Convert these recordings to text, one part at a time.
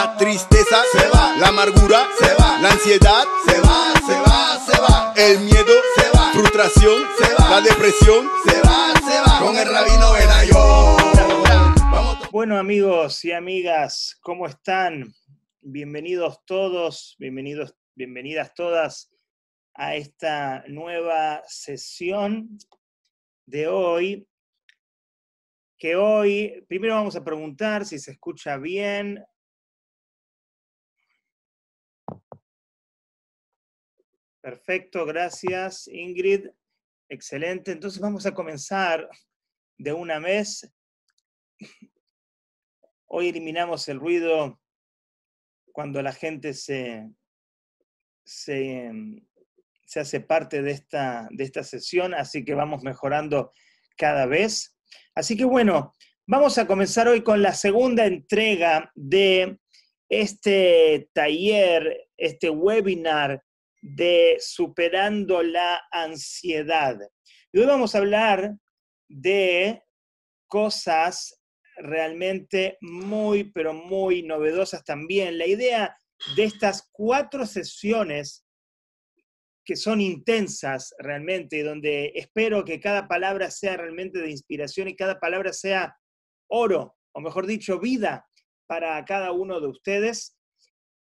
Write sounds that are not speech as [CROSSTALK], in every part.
La tristeza se va, la amargura se va, la ansiedad se va, se va, se va. El miedo se va, frustración se va, la depresión se va, se va. Con el rabino Benayo. Bueno amigos y amigas, ¿cómo están? Bienvenidos todos, bienvenidos, bienvenidas todas a esta nueva sesión de hoy que hoy, primero vamos a preguntar si se escucha bien. Perfecto, gracias Ingrid. Excelente. Entonces vamos a comenzar de una vez. Hoy eliminamos el ruido cuando la gente se, se, se hace parte de esta, de esta sesión, así que vamos mejorando cada vez. Así que bueno, vamos a comenzar hoy con la segunda entrega de este taller, este webinar de superando la ansiedad. Y hoy vamos a hablar de cosas realmente muy, pero muy novedosas también. La idea de estas cuatro sesiones que son intensas realmente, donde espero que cada palabra sea realmente de inspiración y cada palabra sea oro, o mejor dicho, vida para cada uno de ustedes.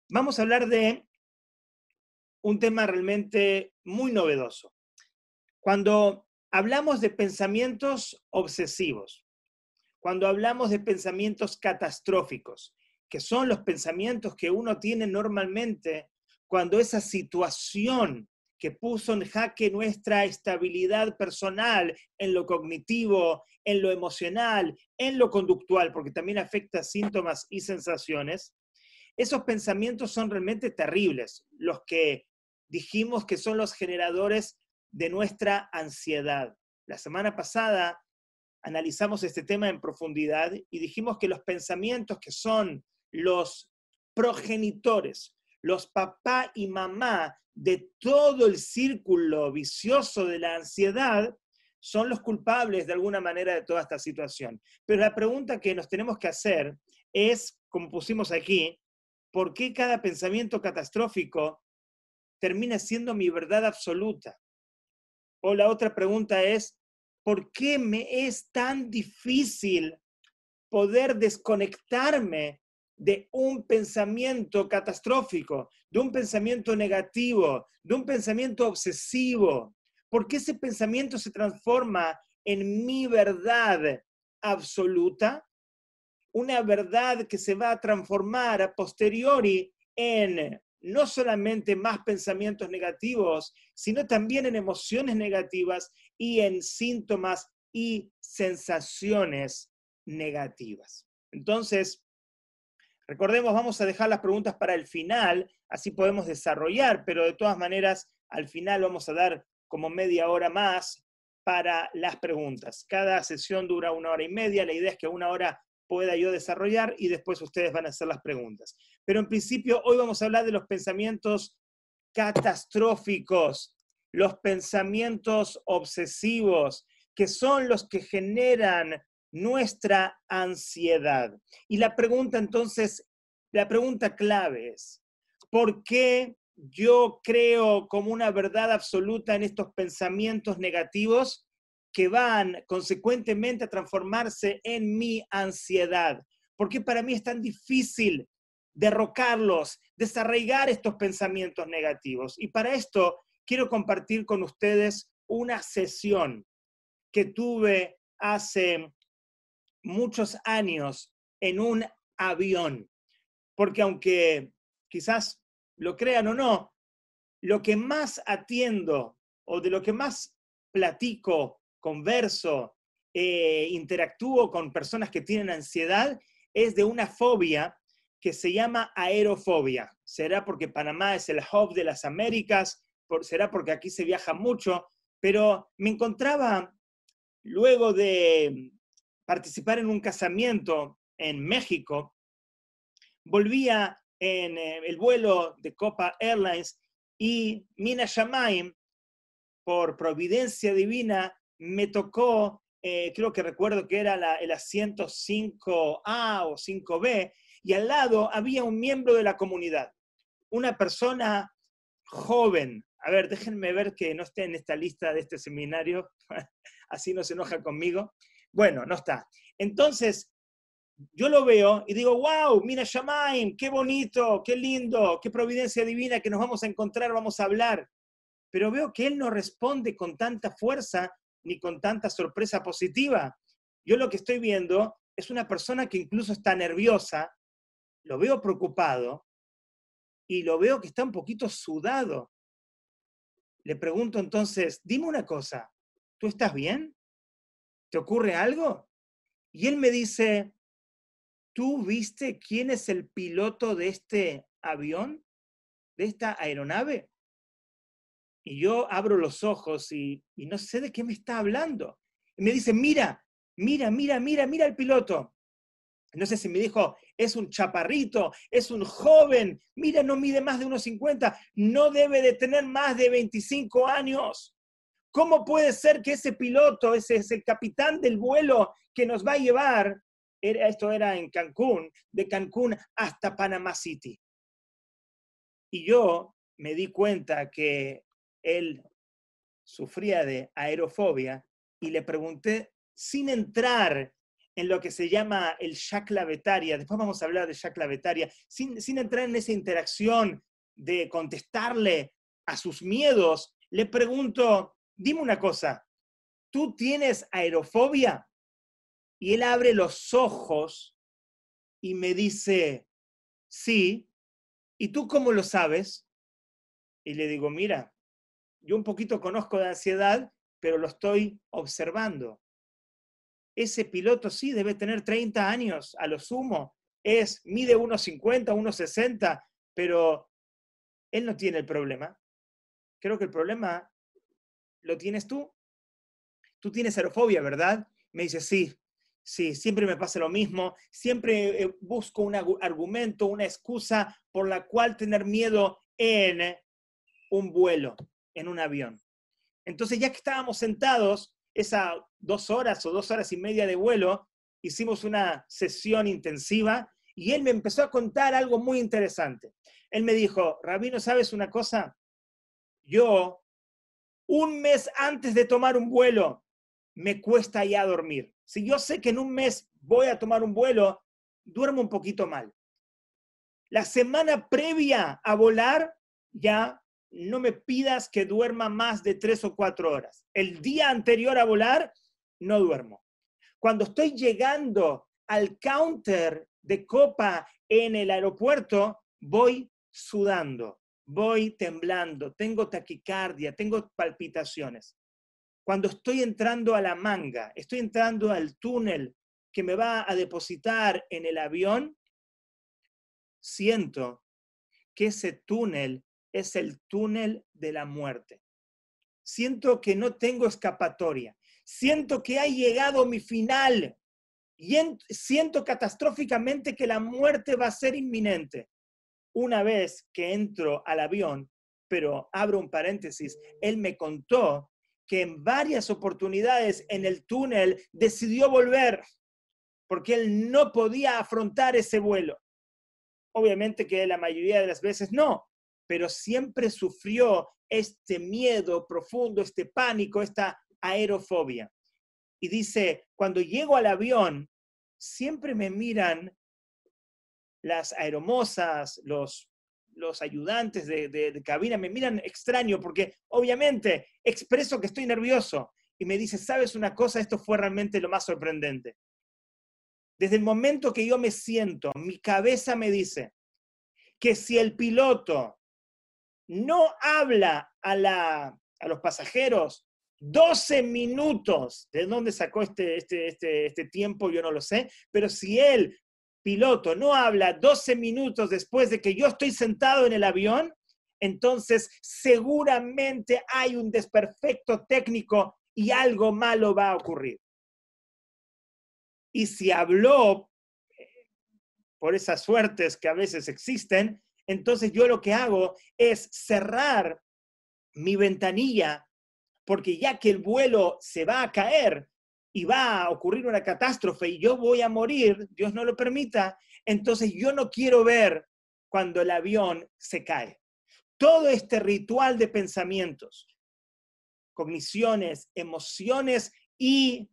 Vamos a hablar de un tema realmente muy novedoso. Cuando hablamos de pensamientos obsesivos, cuando hablamos de pensamientos catastróficos, que son los pensamientos que uno tiene normalmente cuando esa situación que puso en jaque nuestra estabilidad personal en lo cognitivo, en lo emocional, en lo conductual, porque también afecta síntomas y sensaciones, esos pensamientos son realmente terribles, los que dijimos que son los generadores de nuestra ansiedad. La semana pasada analizamos este tema en profundidad y dijimos que los pensamientos que son los progenitores, los papá y mamá de todo el círculo vicioso de la ansiedad son los culpables de alguna manera de toda esta situación. Pero la pregunta que nos tenemos que hacer es, como pusimos aquí, ¿por qué cada pensamiento catastrófico termina siendo mi verdad absoluta? O la otra pregunta es, ¿por qué me es tan difícil poder desconectarme de un pensamiento catastrófico, de un pensamiento negativo, de un pensamiento obsesivo, porque ese pensamiento se transforma en mi verdad absoluta, una verdad que se va a transformar a posteriori en no solamente más pensamientos negativos, sino también en emociones negativas y en síntomas y sensaciones negativas. Entonces, Recordemos, vamos a dejar las preguntas para el final, así podemos desarrollar, pero de todas maneras, al final vamos a dar como media hora más para las preguntas. Cada sesión dura una hora y media, la idea es que una hora pueda yo desarrollar y después ustedes van a hacer las preguntas. Pero en principio, hoy vamos a hablar de los pensamientos catastróficos, los pensamientos obsesivos, que son los que generan nuestra ansiedad. Y la pregunta entonces, la pregunta clave es, ¿por qué yo creo como una verdad absoluta en estos pensamientos negativos que van consecuentemente a transformarse en mi ansiedad? ¿Por qué para mí es tan difícil derrocarlos, desarraigar estos pensamientos negativos? Y para esto quiero compartir con ustedes una sesión que tuve hace muchos años en un avión, porque aunque quizás lo crean o no, lo que más atiendo o de lo que más platico, converso, eh, interactúo con personas que tienen ansiedad es de una fobia que se llama aerofobia. Será porque Panamá es el hub de las Américas, será porque aquí se viaja mucho, pero me encontraba luego de participar en un casamiento en México, volvía en eh, el vuelo de Copa Airlines y Mina Shamaim, por providencia divina, me tocó, eh, creo que recuerdo que era el asiento 5A o 5B, y al lado había un miembro de la comunidad, una persona joven. A ver, déjenme ver que no esté en esta lista de este seminario, [LAUGHS] así no se enoja conmigo. Bueno, no está. Entonces, yo lo veo y digo, wow, mira Shamaim, qué bonito, qué lindo, qué providencia divina que nos vamos a encontrar, vamos a hablar. Pero veo que él no responde con tanta fuerza ni con tanta sorpresa positiva. Yo lo que estoy viendo es una persona que incluso está nerviosa, lo veo preocupado y lo veo que está un poquito sudado. Le pregunto entonces, dime una cosa, ¿tú estás bien? ¿Te ocurre algo? Y él me dice, ¿tú viste quién es el piloto de este avión, de esta aeronave? Y yo abro los ojos y, no sé de qué me está hablando. Y me dice, mira, mira, mira, mira, mira el piloto. No sé si me dijo, es un chaparrito, es un joven, mira, no mide más de unos 50, no debe de tener más de 25 años. ¿Cómo puede ser que ese piloto, ese es el capitán del vuelo que nos va a llevar, esto era en Cancún, de Cancún hasta Panamá City? Y yo me di cuenta que él sufría de aerofobia y le pregunté, sin entrar en lo que se llama el shakla betaria, después vamos a hablar de shakla betaria, sin, sin entrar en esa interacción de contestarle a sus miedos, le pregunto, dime una cosa, ¿tú tienes aerofobia? Y él abre los ojos y me dice, sí, ¿y tú cómo lo sabes? Y le digo, mira, yo un poquito conozco de ansiedad, pero lo estoy observando. Ese piloto sí debe tener 30 años a lo sumo, es, mide 1,50, 1,60, pero él no tiene el problema. Creo que el problema lo tienes tú. Tú tienes aerofobia, ¿verdad? Me dice, sí, sí, siempre me pasa lo mismo, siempre eh, busco un argumento, una excusa por la cual tener miedo en un vuelo en un avión. Entonces, ya que estábamos sentados, esas dos horas o dos horas y media de vuelo, hicimos una sesión intensiva y él me empezó a contar algo muy interesante. Él me dijo, Rabino, ¿sabes una cosa? Yo, un mes antes de tomar un vuelo, me cuesta ya dormir. Si yo sé que en un mes voy a tomar un vuelo, duermo un poquito mal. La semana previa a volar, ya no me pidas que duerma más de tres o cuatro horas. El día anterior a volar, no duermo. Cuando estoy llegando al counter de copa en el aeropuerto, voy sudando, voy temblando, tengo taquicardia, tengo palpitaciones. Cuando estoy entrando a la manga, estoy entrando al túnel que me va a depositar en el avión, siento que ese túnel es el túnel de la muerte. Siento que no tengo escapatoria. Siento que ha llegado mi final. Y siento catastróficamente que la muerte va a ser inminente. Una vez que entro al avión, pero abro un paréntesis, él me contó que en varias oportunidades en el túnel decidió volver porque él no podía afrontar ese vuelo. Obviamente que la mayoría de las veces no, pero siempre sufrió este miedo profundo, este pánico, esta aerofobia. Y dice, cuando llego al avión, siempre me miran las aeromosas, los, los ayudantes de, de, cabina, me miran extraño porque obviamente expreso que estoy nervioso. Y me dice, ¿sabes una cosa? Esto fue realmente lo más sorprendente. Desde el momento que yo me siento, mi cabeza me dice que si el piloto no habla a, la, a los pasajeros 12 minutos. ¿De dónde sacó este, este, este, este tiempo? Yo no lo sé. Pero si el piloto no habla 12 minutos después de que yo estoy sentado en el avión, entonces seguramente hay un desperfecto técnico y algo malo va a ocurrir. Y si habló eh, por esas suertes que a veces existen, entonces yo lo que hago es cerrar mi ventanilla, porque ya que el vuelo se va a caer, y va a ocurrir una catástrofe y yo voy a morir, Dios no lo permita, entonces yo no quiero ver cuando el avión se cae. Todo este ritual de pensamientos, cogniciones, emociones y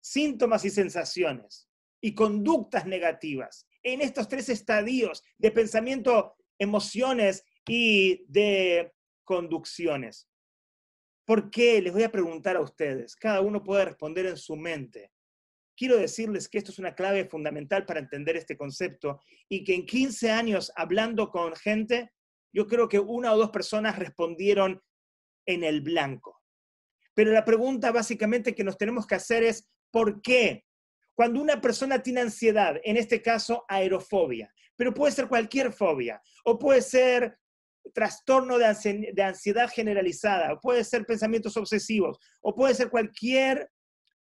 síntomas y sensaciones y conductas negativas en estos tres estadios de pensamiento, emociones y de conducciones. ¿Por qué? Les voy a preguntar a ustedes. Cada uno puede responder en su mente. Quiero decirles que esto es una clave fundamental para entender este concepto y que en 15 años hablando con gente, yo creo que una o dos personas respondieron en el blanco. Pero la pregunta básicamente que nos tenemos que hacer es, ¿por qué? Cuando una persona tiene ansiedad, en este caso aerofobia, pero puede ser cualquier fobia, o puede ser trastorno de ansiedad generalizada, o puede ser pensamientos obsesivos, o puede ser cualquier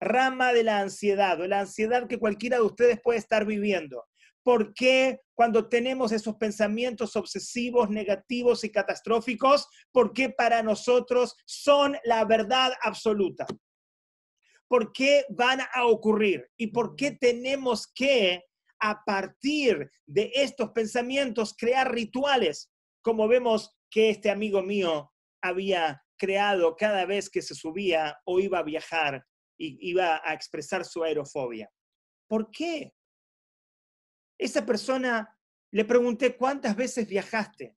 rama de la ansiedad o la ansiedad que cualquiera de ustedes puede estar viviendo. ¿Por qué cuando tenemos esos pensamientos obsesivos, negativos y catastróficos, por qué para nosotros son la verdad absoluta? ¿Por qué van a ocurrir? ¿Y por qué tenemos que, a partir de estos pensamientos, crear rituales como vemos que este amigo mío había creado cada vez que se subía o iba a viajar y iba a expresar su aerofobia. ¿Por qué? Esa persona le pregunté cuántas veces viajaste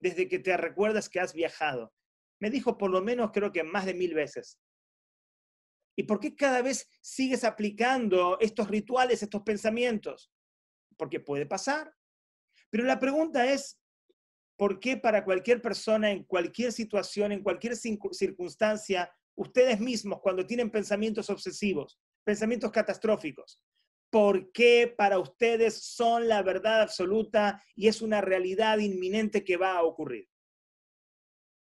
desde que te recuerdas que has viajado. Me dijo por lo menos creo que más de mil veces. ¿Y por qué cada vez sigues aplicando estos rituales, estos pensamientos? Porque puede pasar. Pero la pregunta es, ¿Por qué para cualquier persona, en cualquier situación, en cualquier circunstancia, ustedes mismos cuando tienen pensamientos obsesivos, pensamientos catastróficos, por qué para ustedes son la verdad absoluta y es una realidad inminente que va a ocurrir?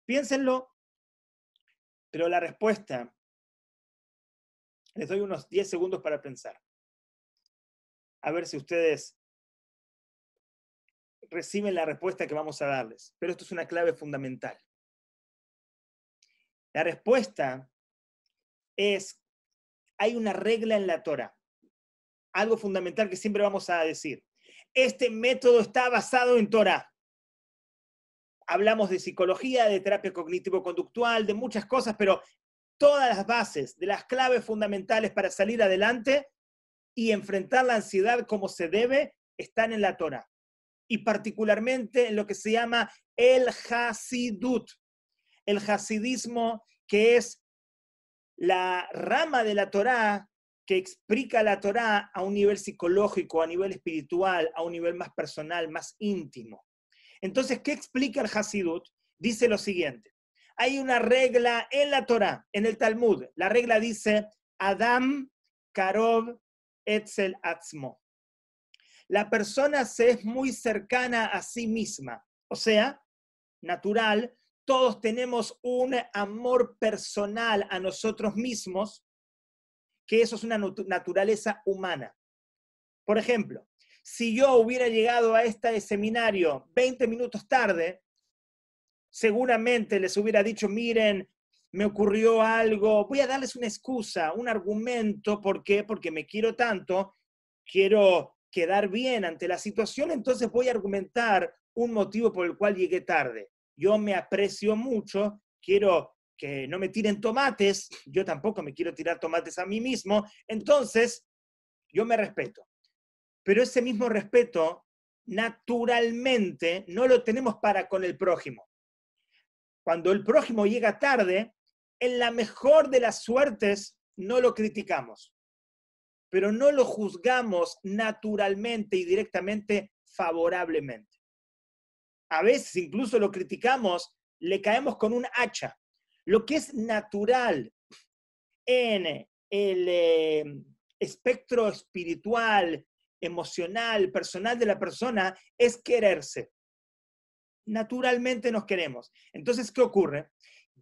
Piénsenlo, pero la respuesta, les doy unos 10 segundos para pensar. A ver si ustedes reciben la respuesta que vamos a darles. Pero esto es una clave fundamental. La respuesta es, hay una regla en la Torah, algo fundamental que siempre vamos a decir. Este método está basado en Torah. Hablamos de psicología, de terapia cognitivo-conductual, de muchas cosas, pero todas las bases de las claves fundamentales para salir adelante y enfrentar la ansiedad como se debe están en la Torah y particularmente en lo que se llama el Hasidut, el Hasidismo, que es la rama de la Torá que explica la Torá a un nivel psicológico, a nivel espiritual, a un nivel más personal, más íntimo. Entonces, ¿qué explica el Hasidut? Dice lo siguiente. Hay una regla en la Torá, en el Talmud. La regla dice, Adam Karov Etzel Atzmo la persona se es muy cercana a sí misma. O sea, natural, todos tenemos un amor personal a nosotros mismos, que eso es una naturaleza humana. Por ejemplo, si yo hubiera llegado a este seminario 20 minutos tarde, seguramente les hubiera dicho, miren, me ocurrió algo, voy a darles una excusa, un argumento, ¿por qué? Porque me quiero tanto, quiero quedar bien ante la situación, entonces voy a argumentar un motivo por el cual llegué tarde. Yo me aprecio mucho, quiero que no me tiren tomates, yo tampoco me quiero tirar tomates a mí mismo, entonces yo me respeto. Pero ese mismo respeto, naturalmente, no lo tenemos para con el prójimo. Cuando el prójimo llega tarde, en la mejor de las suertes, no lo criticamos pero no lo juzgamos naturalmente y directamente favorablemente. A veces incluso lo criticamos, le caemos con un hacha. Lo que es natural en el eh, espectro espiritual, emocional, personal de la persona es quererse. Naturalmente nos queremos. Entonces, ¿qué ocurre?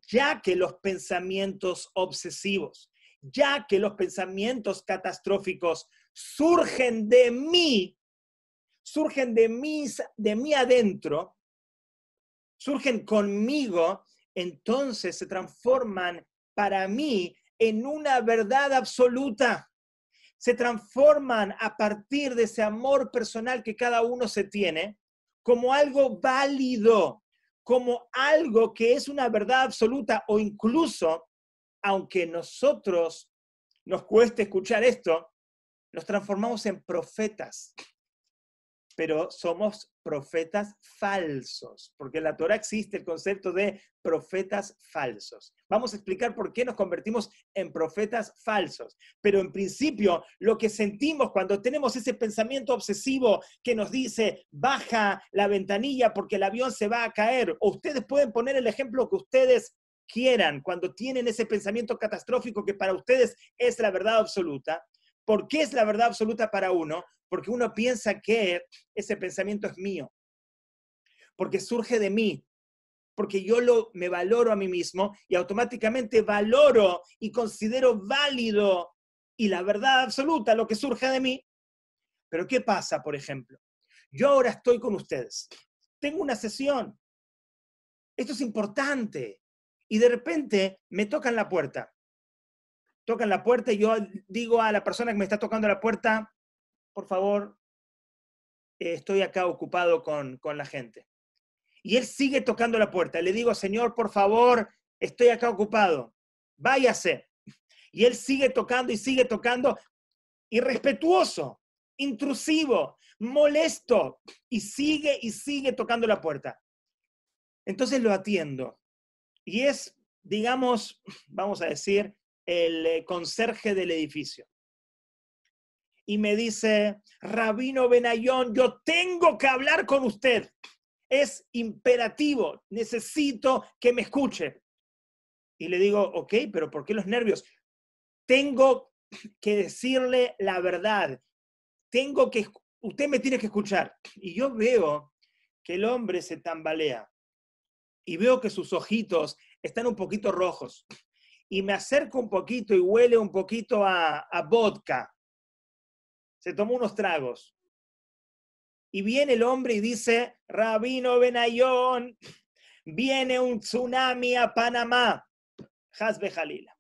Ya que los pensamientos obsesivos, ya que los pensamientos catastróficos surgen de mí, surgen de mí, de mí adentro, surgen conmigo, entonces se transforman para mí en una verdad absoluta. Se transforman a partir de ese amor personal que cada uno se tiene como algo válido, como algo que es una verdad absoluta o incluso, aunque nosotros nos cueste escuchar esto, nos transformamos en profetas pero somos profetas falsos, porque en la Torah existe el concepto de profetas falsos. Vamos a explicar por qué nos convertimos en profetas falsos. Pero en principio, lo que sentimos cuando tenemos ese pensamiento obsesivo que nos dice, baja la ventanilla porque el avión se va a caer, o ustedes pueden poner el ejemplo que ustedes quieran cuando tienen ese pensamiento catastrófico que para ustedes es la verdad absoluta. ¿Por qué es la verdad absoluta para uno? porque uno piensa que ese pensamiento es mío, porque surge de mí, porque yo lo, me valoro a mí mismo y automáticamente valoro y considero válido y la verdad absoluta lo que surge de mí. Pero ¿qué pasa, por ejemplo? Yo ahora estoy con ustedes, tengo una sesión, esto es importante, y de repente me tocan la puerta. Tocan la puerta y yo digo a la persona que me está tocando la puerta, por favor, estoy acá ocupado con, con la gente. Y él sigue tocando la puerta. Le digo, Señor, por favor, estoy acá ocupado. Váyase. Y él sigue tocando y sigue tocando, irrespetuoso, intrusivo, molesto, y sigue y sigue tocando la puerta. Entonces lo atiendo. Y es, digamos, vamos a decir, el eh, conserje del edificio y me dice, Rabino Benayón, yo tengo que hablar con usted. Es imperativo, necesito que me escuche. Y le digo, ok, pero ¿por qué los nervios? Tengo que decirle la verdad. Tengo que, usted me tiene que escuchar. Y yo veo que el hombre se tambalea y veo que sus ojitos están un poquito rojos. Y me acerco un poquito y huele un poquito a, vodka se tomó unos tragos. Y viene el hombre y dice, Rabino Benayón, viene un tsunami a Panamá. Hasbe Jalila.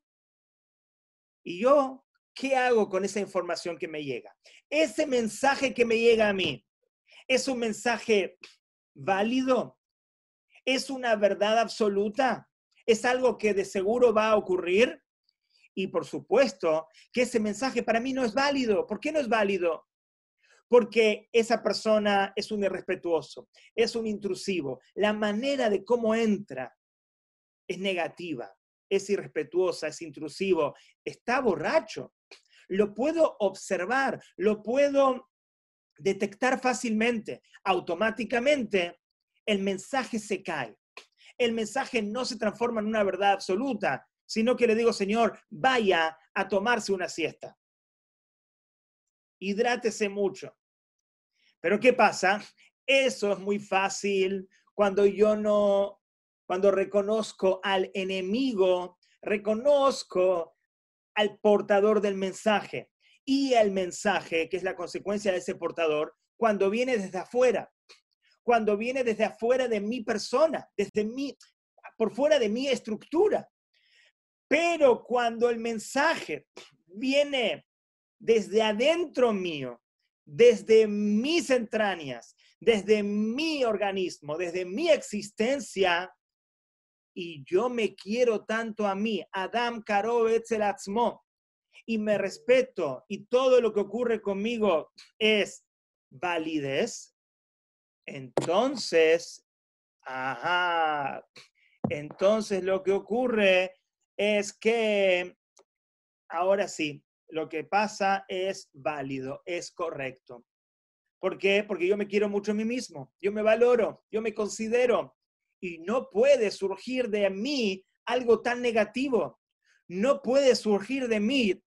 Y yo, ¿qué hago con esa información que me llega? Ese mensaje que me llega a mí, ¿es un mensaje válido? ¿Es una verdad absoluta? ¿Es algo que de seguro va a ocurrir? Y por supuesto que ese mensaje para mí no es válido. ¿Por qué no es válido? Porque esa persona es un irrespetuoso, es un intrusivo. La manera de cómo entra es negativa, es irrespetuosa, es intrusivo, está borracho. Lo puedo observar, lo puedo detectar fácilmente. Automáticamente el mensaje se cae. El mensaje no se transforma en una verdad absoluta, sino que le digo, Señor, vaya a tomarse una siesta. Hidrátese mucho. Pero ¿qué pasa? Eso es muy fácil cuando yo no, cuando reconozco al enemigo, reconozco al portador del mensaje y el mensaje, que es la consecuencia de ese portador, cuando viene desde afuera, cuando viene desde afuera de mi persona, desde mi, por fuera de mi estructura. Pero cuando el mensaje viene desde adentro mío, desde mis entrañas, desde mi organismo, desde mi existencia, y yo me quiero tanto a mí, Adam Karo Atzmo, y me respeto, y todo lo que ocurre conmigo es validez, entonces, ajá, entonces lo que ocurre es que ahora sí, lo que pasa es válido, es correcto. ¿Por qué? Porque yo me quiero mucho a mí mismo, yo me valoro, yo me considero y no puede surgir de mí algo tan negativo, no puede surgir de mí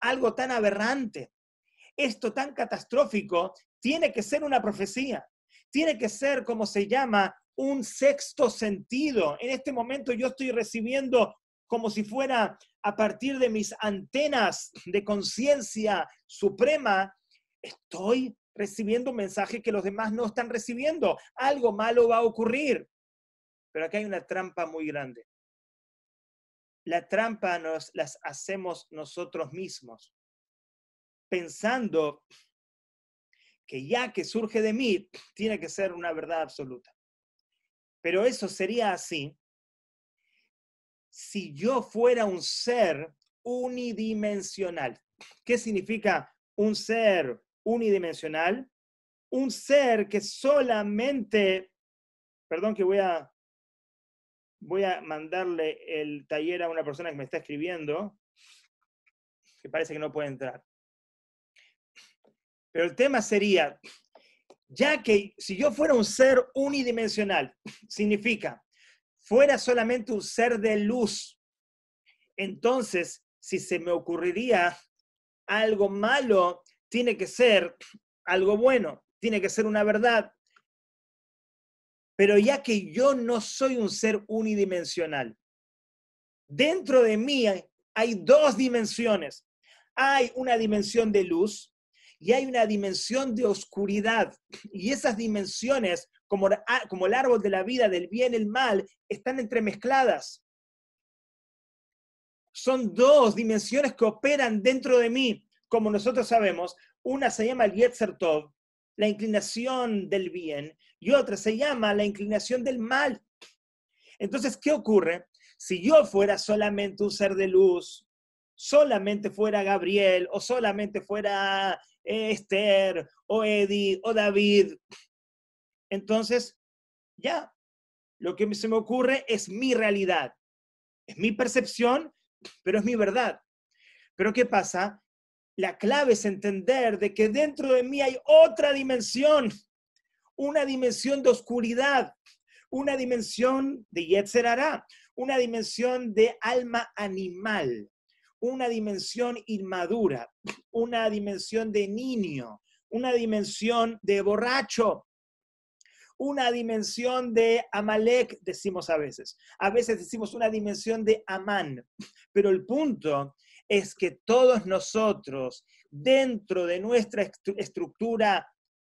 algo tan aberrante. Esto tan catastrófico tiene que ser una profecía, tiene que ser como se llama un sexto sentido. En este momento yo estoy recibiendo como si fuera a partir de mis antenas de conciencia suprema, estoy recibiendo un mensaje que los demás no están recibiendo. Algo malo va a ocurrir. Pero aquí hay una trampa muy grande. la trampa nos las hacemos nosotros mismos, pensando que ya que surge de mí, tiene que ser una verdad absoluta. Pero eso sería así si yo fuera un ser unidimensional. ¿Qué significa un ser unidimensional? Un ser que solamente, perdón que voy a, voy a mandarle el taller a una persona que me está escribiendo, que parece que no puede entrar. Pero el tema sería, ya que si yo fuera un ser unidimensional, significa, fuera solamente un ser de luz, entonces, si se me ocurriría algo malo, tiene que ser algo bueno, tiene que ser una verdad. Pero ya que yo no soy un ser unidimensional, dentro de mí hay dos dimensiones. Hay una dimensión de luz y hay una dimensión de oscuridad. Y esas dimensiones, como, como el árbol de la vida, del bien y el mal, están entremezcladas. Son dos dimensiones que operan dentro de mí. Como nosotros sabemos, una se llama el Yetzer Tov, la inclinación del bien, y otra se llama la inclinación del mal. Entonces, ¿qué ocurre? Si yo fuera solamente un ser de luz, solamente fuera Gabriel o solamente fuera Esther o Eddie o David. Entonces, ya, lo que se me ocurre es mi realidad, es mi percepción, pero es mi verdad. Pero ¿qué pasa? La clave es entender de que dentro de mí hay otra dimensión, una dimensión de oscuridad, una dimensión de Yetzer una dimensión de alma animal una dimensión inmadura, una dimensión de niño, una dimensión de borracho, una dimensión de Amalek, decimos a veces. A veces decimos una dimensión de Amán. Pero el punto es que todos nosotros, dentro de nuestra estructura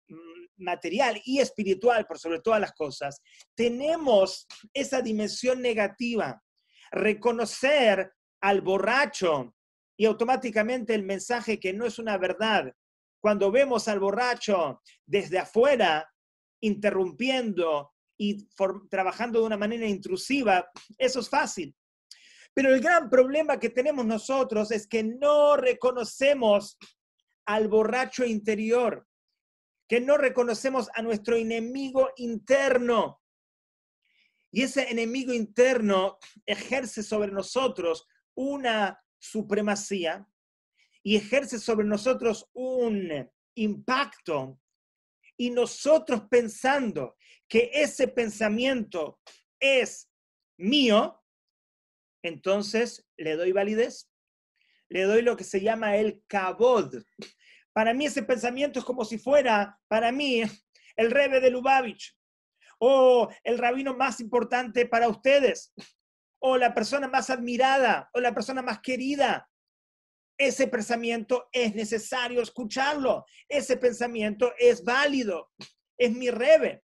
mm, material y espiritual, por sobre todas las cosas, tenemos esa dimensión negativa. Reconocer al borracho y automáticamente el mensaje que no es una verdad. Cuando vemos al borracho desde afuera interrumpiendo y trabajando de una manera intrusiva, eso es fácil. Pero el gran problema que tenemos nosotros es que no reconocemos al borracho interior, que no reconocemos a nuestro enemigo interno. Y ese enemigo interno ejerce sobre nosotros una supremacía y ejerce sobre nosotros un impacto y nosotros pensando que ese pensamiento es mío, entonces le doy validez, le doy lo que se llama el kabod. Para mí ese pensamiento es como si fuera, para mí, el rebe de Lubavitch o el rabino más importante para ustedes o la persona más admirada o la persona más querida. Ese pensamiento es necesario escucharlo. Ese pensamiento es válido. Es mi rebe.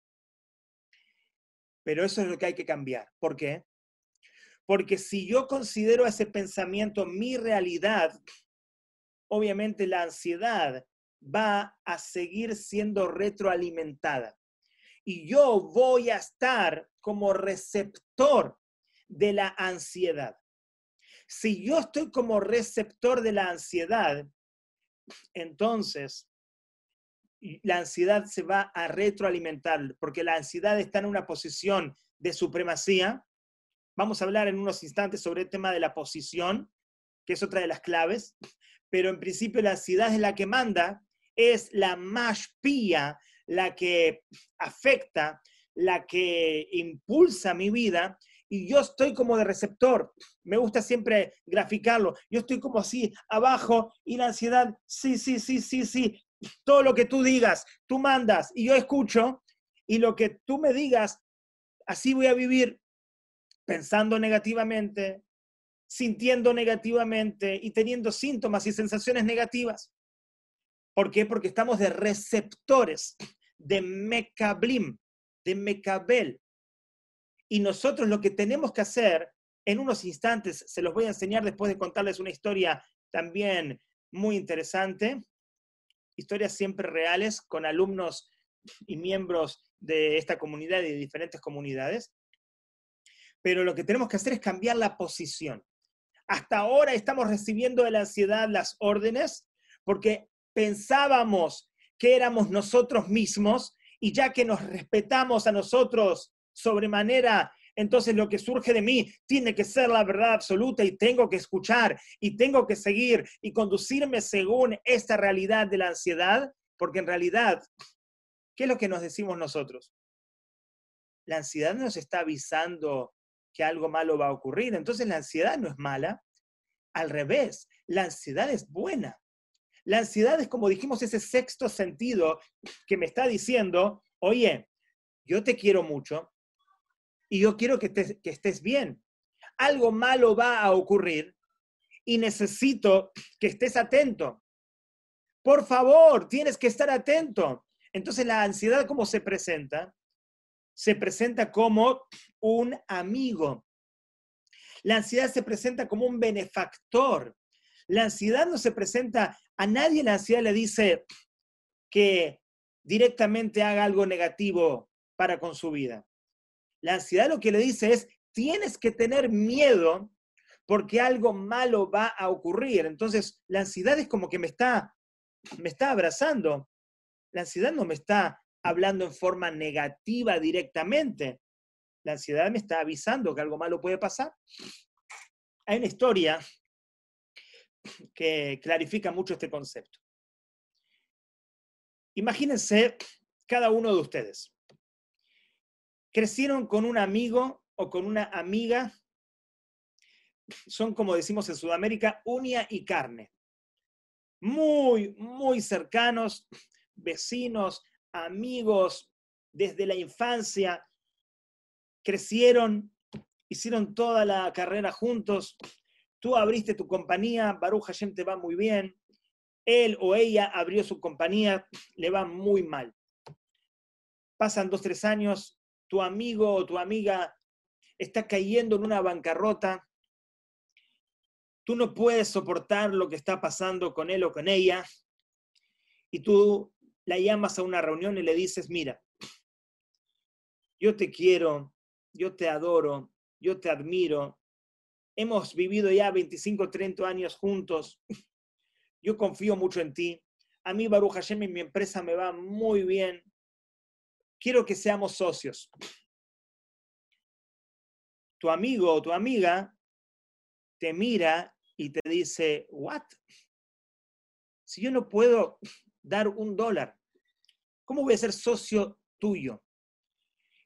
Pero eso es lo que hay que cambiar. ¿Por qué? Porque si yo considero ese pensamiento mi realidad, obviamente la ansiedad va a seguir siendo retroalimentada. Y yo voy a estar como receptor de la ansiedad. Si yo estoy como receptor de la ansiedad, entonces la ansiedad se va a retroalimentar, porque la ansiedad está en una posición de supremacía. Vamos a hablar en unos instantes sobre el tema de la posición, que es otra de las claves, pero en principio la ansiedad es la que manda, es la más pía, la que afecta, la que impulsa mi vida y yo estoy como de receptor. Me gusta siempre graficarlo. Yo estoy como así abajo y la ansiedad, sí, sí, sí, sí, sí. Todo lo que tú digas, tú mandas y yo escucho y lo que tú me digas, así voy a vivir pensando negativamente, sintiendo negativamente y teniendo síntomas y sensaciones negativas. ¿Por qué? Porque estamos de receptores, de mecablim, de mecabel. Y nosotros lo que tenemos que hacer En unos instantes se los voy a enseñar después de contarles una historia también muy interesante, historias siempre reales con alumnos y miembros de esta comunidad y de diferentes comunidades. Pero lo que tenemos que hacer es cambiar la posición. Hasta ahora estamos recibiendo de la ansiedad las órdenes porque pensábamos que éramos nosotros mismos y ya que nos respetamos a nosotros sobremanera, entonces lo que surge de mí tiene que ser la verdad absoluta y tengo que escuchar y tengo que seguir y conducirme según esta realidad de la ansiedad, porque en realidad, ¿qué es lo que nos decimos nosotros? La ansiedad nos está avisando que algo malo va a ocurrir, entonces la ansiedad no es mala, al revés, la ansiedad es buena. La ansiedad es, como dijimos, ese sexto sentido que me está diciendo, oye, yo te quiero mucho, y yo quiero que, que estés bien. Algo malo va a ocurrir y necesito que estés atento. Por favor, tienes que estar atento. Entonces la ansiedad, ¿cómo se presenta? Se presenta como un amigo. La ansiedad se presenta como un benefactor. La ansiedad no se presenta, a nadie la ansiedad le dice que directamente haga algo negativo para con su vida. La ansiedad lo que le dice es, tienes que tener miedo porque algo malo va a ocurrir. Entonces, la ansiedad es como que me está, me está abrazando. La ansiedad no me está hablando en forma negativa directamente. La ansiedad me está avisando que algo malo puede pasar. Hay una historia que clarifica mucho este concepto. Imagínense cada uno de ustedes crecieron con un amigo o con una amiga, son como decimos en Sudamérica, uña y carne. Muy, muy cercanos, vecinos, amigos, desde la infancia, crecieron, hicieron toda la carrera juntos. Tú abriste tu compañía, Baruch Hashem te va muy bien. Él o ella abrió su compañía, le va muy mal. Pasan dos, tres años, tu amigo o tu amiga está cayendo en una bancarrota, tú no puedes soportar lo que está pasando con él o con ella, y tú la llamas a una reunión y le dices, mira, yo te quiero, yo te adoro, yo te admiro, hemos vivido ya 25, 30 años juntos, yo confío mucho en ti, a mí Baruch Hashem en mi empresa me va muy bien, quiero que seamos socios. Tu amigo o tu amiga te mira y te dice, ¿what? Si yo no puedo dar un dólar, ¿cómo voy a ser socio tuyo?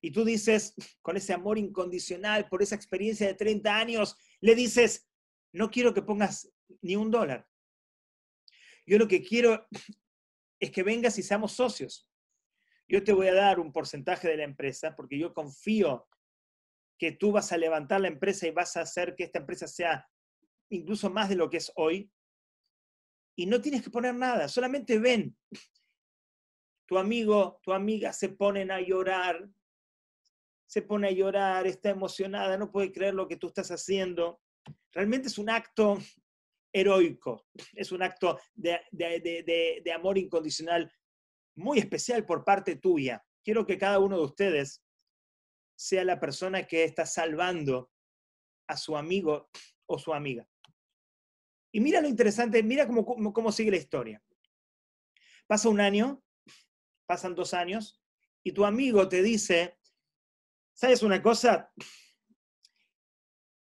Y tú dices, con ese amor incondicional, por esa experiencia de 30 años, le dices, no quiero que pongas ni un dólar. Yo lo que quiero es que vengas y seamos socios yo te voy a dar un porcentaje de la empresa porque yo confío que tú vas a levantar la empresa y vas a hacer que esta empresa sea incluso más de lo que es hoy. Y no tienes que poner nada, solamente ven. Tu amigo, tu amiga se ponen a llorar, se pone a llorar, está emocionada, no puede creer lo que tú estás haciendo. Realmente es un acto heroico, es un acto de, de amor incondicional muy especial por parte tuya. Quiero que cada uno de ustedes sea la persona que está salvando a su amigo o su amiga. Y mira lo interesante, mira cómo, cómo, sigue la historia. Pasa un año, pasan dos años, y tu amigo te dice, ¿sabes una cosa?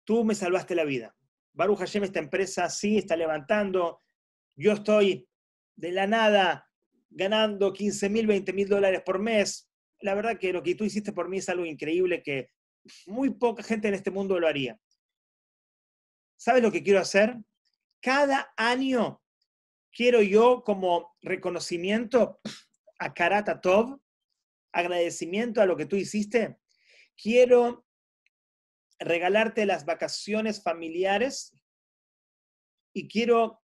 Tú me salvaste la vida. Baruch Hashem, esta empresa sí está levantando. Yo estoy de la nada ganando 15 mil, 20 mil dólares por mes. La verdad que lo que tú hiciste por mí es algo increíble que muy poca gente en este mundo lo haría. ¿Sabes lo que quiero hacer? Cada año quiero yo como reconocimiento a Karata Tov, agradecimiento a lo que tú hiciste, quiero regalarte las vacaciones familiares y quiero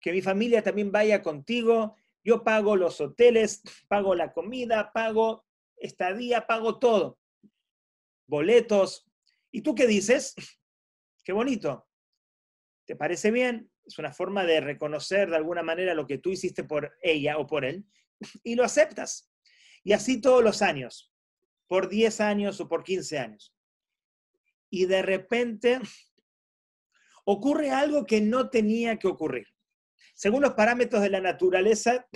que mi familia también vaya contigo yo pago los hoteles, pago la comida, pago estadía, pago todo. Boletos. ¿Y tú qué dices? [SNIFFS] Qué bonito. ¿Te parece bien? Es una forma de reconocer de alguna manera lo que tú hiciste por ella o por él [SNIFFS] y lo aceptas. Y así todos los años, por 10 años o por 15 años. Y de repente [SNIFFS] ocurre algo que no tenía que ocurrir. Según los parámetros de la naturaleza,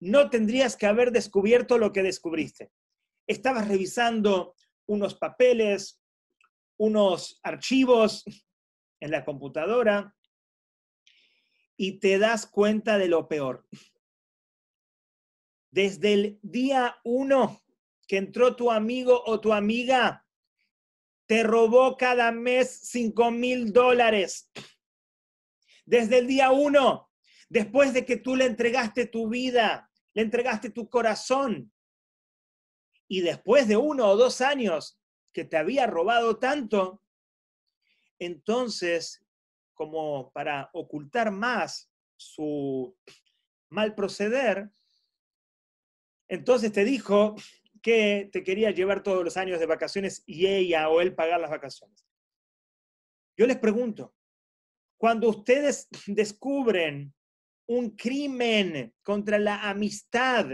no tendrías que haber descubierto lo que descubriste. Estabas revisando unos papeles, unos archivos en la computadora y te das cuenta de lo peor. Desde el día uno que entró tu amigo o tu amiga, te robó cada mes cinco mil dólares. Desde el día uno, después de que tú le entregaste tu vida, le entregaste tu corazón, y después de uno o dos años que te había robado tanto, entonces, como para ocultar más su mal proceder, entonces te dijo que te quería llevar todos los años de vacaciones y ella o él pagar las vacaciones. Yo les pregunto, cuando ustedes descubren un crimen contra la amistad,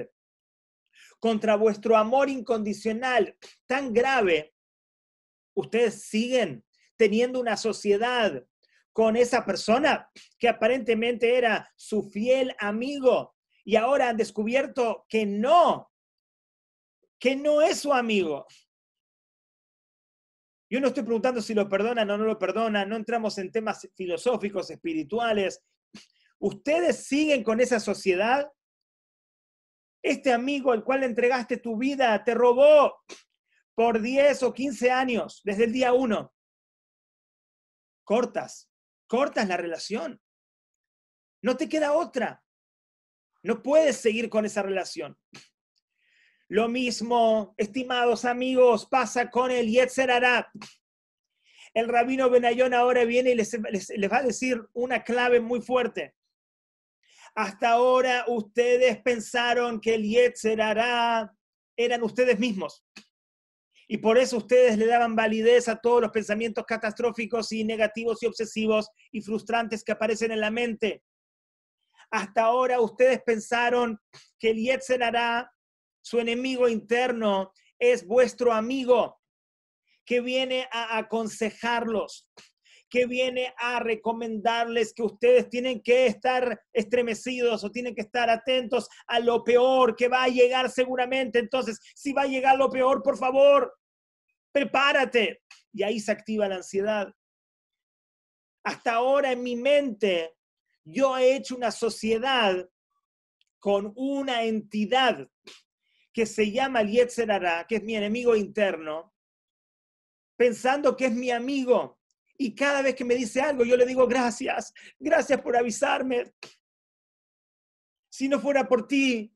contra vuestro amor incondicional tan grave, ustedes siguen teniendo una sociedad con esa persona que aparentemente era su fiel amigo y ahora han descubierto que no, que no es su amigo. Yo no estoy preguntando si lo perdonan o no lo perdonan, no entramos en temas filosóficos, espirituales. ¿Ustedes siguen con esa sociedad? Este amigo al cual le entregaste tu vida te robó por 10 o 15 años, desde el día 1. Cortas, cortas la relación. No te queda otra. No puedes seguir con esa relación. Lo mismo, estimados amigos, pasa con el Yetzer El rabino Benayón ahora viene y les, va a decir una clave muy fuerte. Hasta ahora ustedes pensaron que el Yetzer eran ustedes mismos. Y por eso ustedes le daban validez a todos los pensamientos catastróficos y negativos y obsesivos y frustrantes que aparecen en la mente. Hasta ahora ustedes pensaron que el Yetzer su enemigo interno, es vuestro amigo que viene a aconsejarlos, que viene a recomendarles que ustedes tienen que estar estremecidos o tienen que estar atentos a lo peor que va a llegar seguramente. Entonces, si va a llegar lo peor, por favor, prepárate. Y ahí se activa la ansiedad. Hasta ahora en mi mente, yo he hecho una sociedad con una entidad que se llama el que es mi enemigo interno, pensando que es mi amigo. Y cada vez que me dice algo, yo le digo gracias, gracias por avisarme. Si no fuera por ti,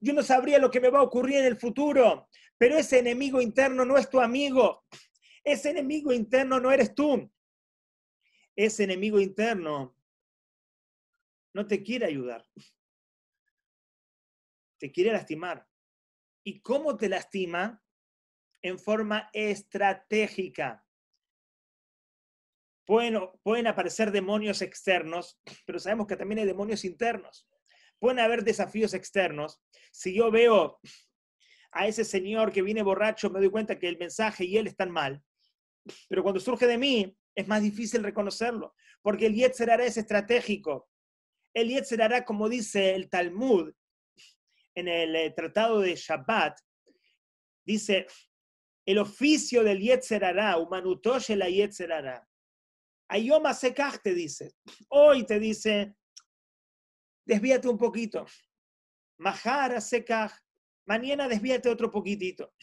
yo no sabría lo que me va a ocurrir en el futuro. Pero ese enemigo interno no es tu amigo. Ese enemigo interno no eres tú. Ese enemigo interno no te quiere ayudar. Te quiere lastimar y cómo te lastima en forma estratégica. Pueden, aparecer demonios externos, pero sabemos que también hay demonios internos. Pueden haber desafíos externos. Si yo veo a ese señor que viene borracho, me doy cuenta que el mensaje y él están mal. Pero cuando surge de mí, es más difícil reconocerlo, porque el Yetzer es estratégico. El Yetzer como dice el Talmud, en el eh, tratado de Shabbat, dice, el oficio del Yetzer Hará, humanutosh la Yetzer Hará. Ayoma Sekach te dice, hoy te dice, desvíate un poquito. Mahara Sekach, mañana desvíate otro poquitito.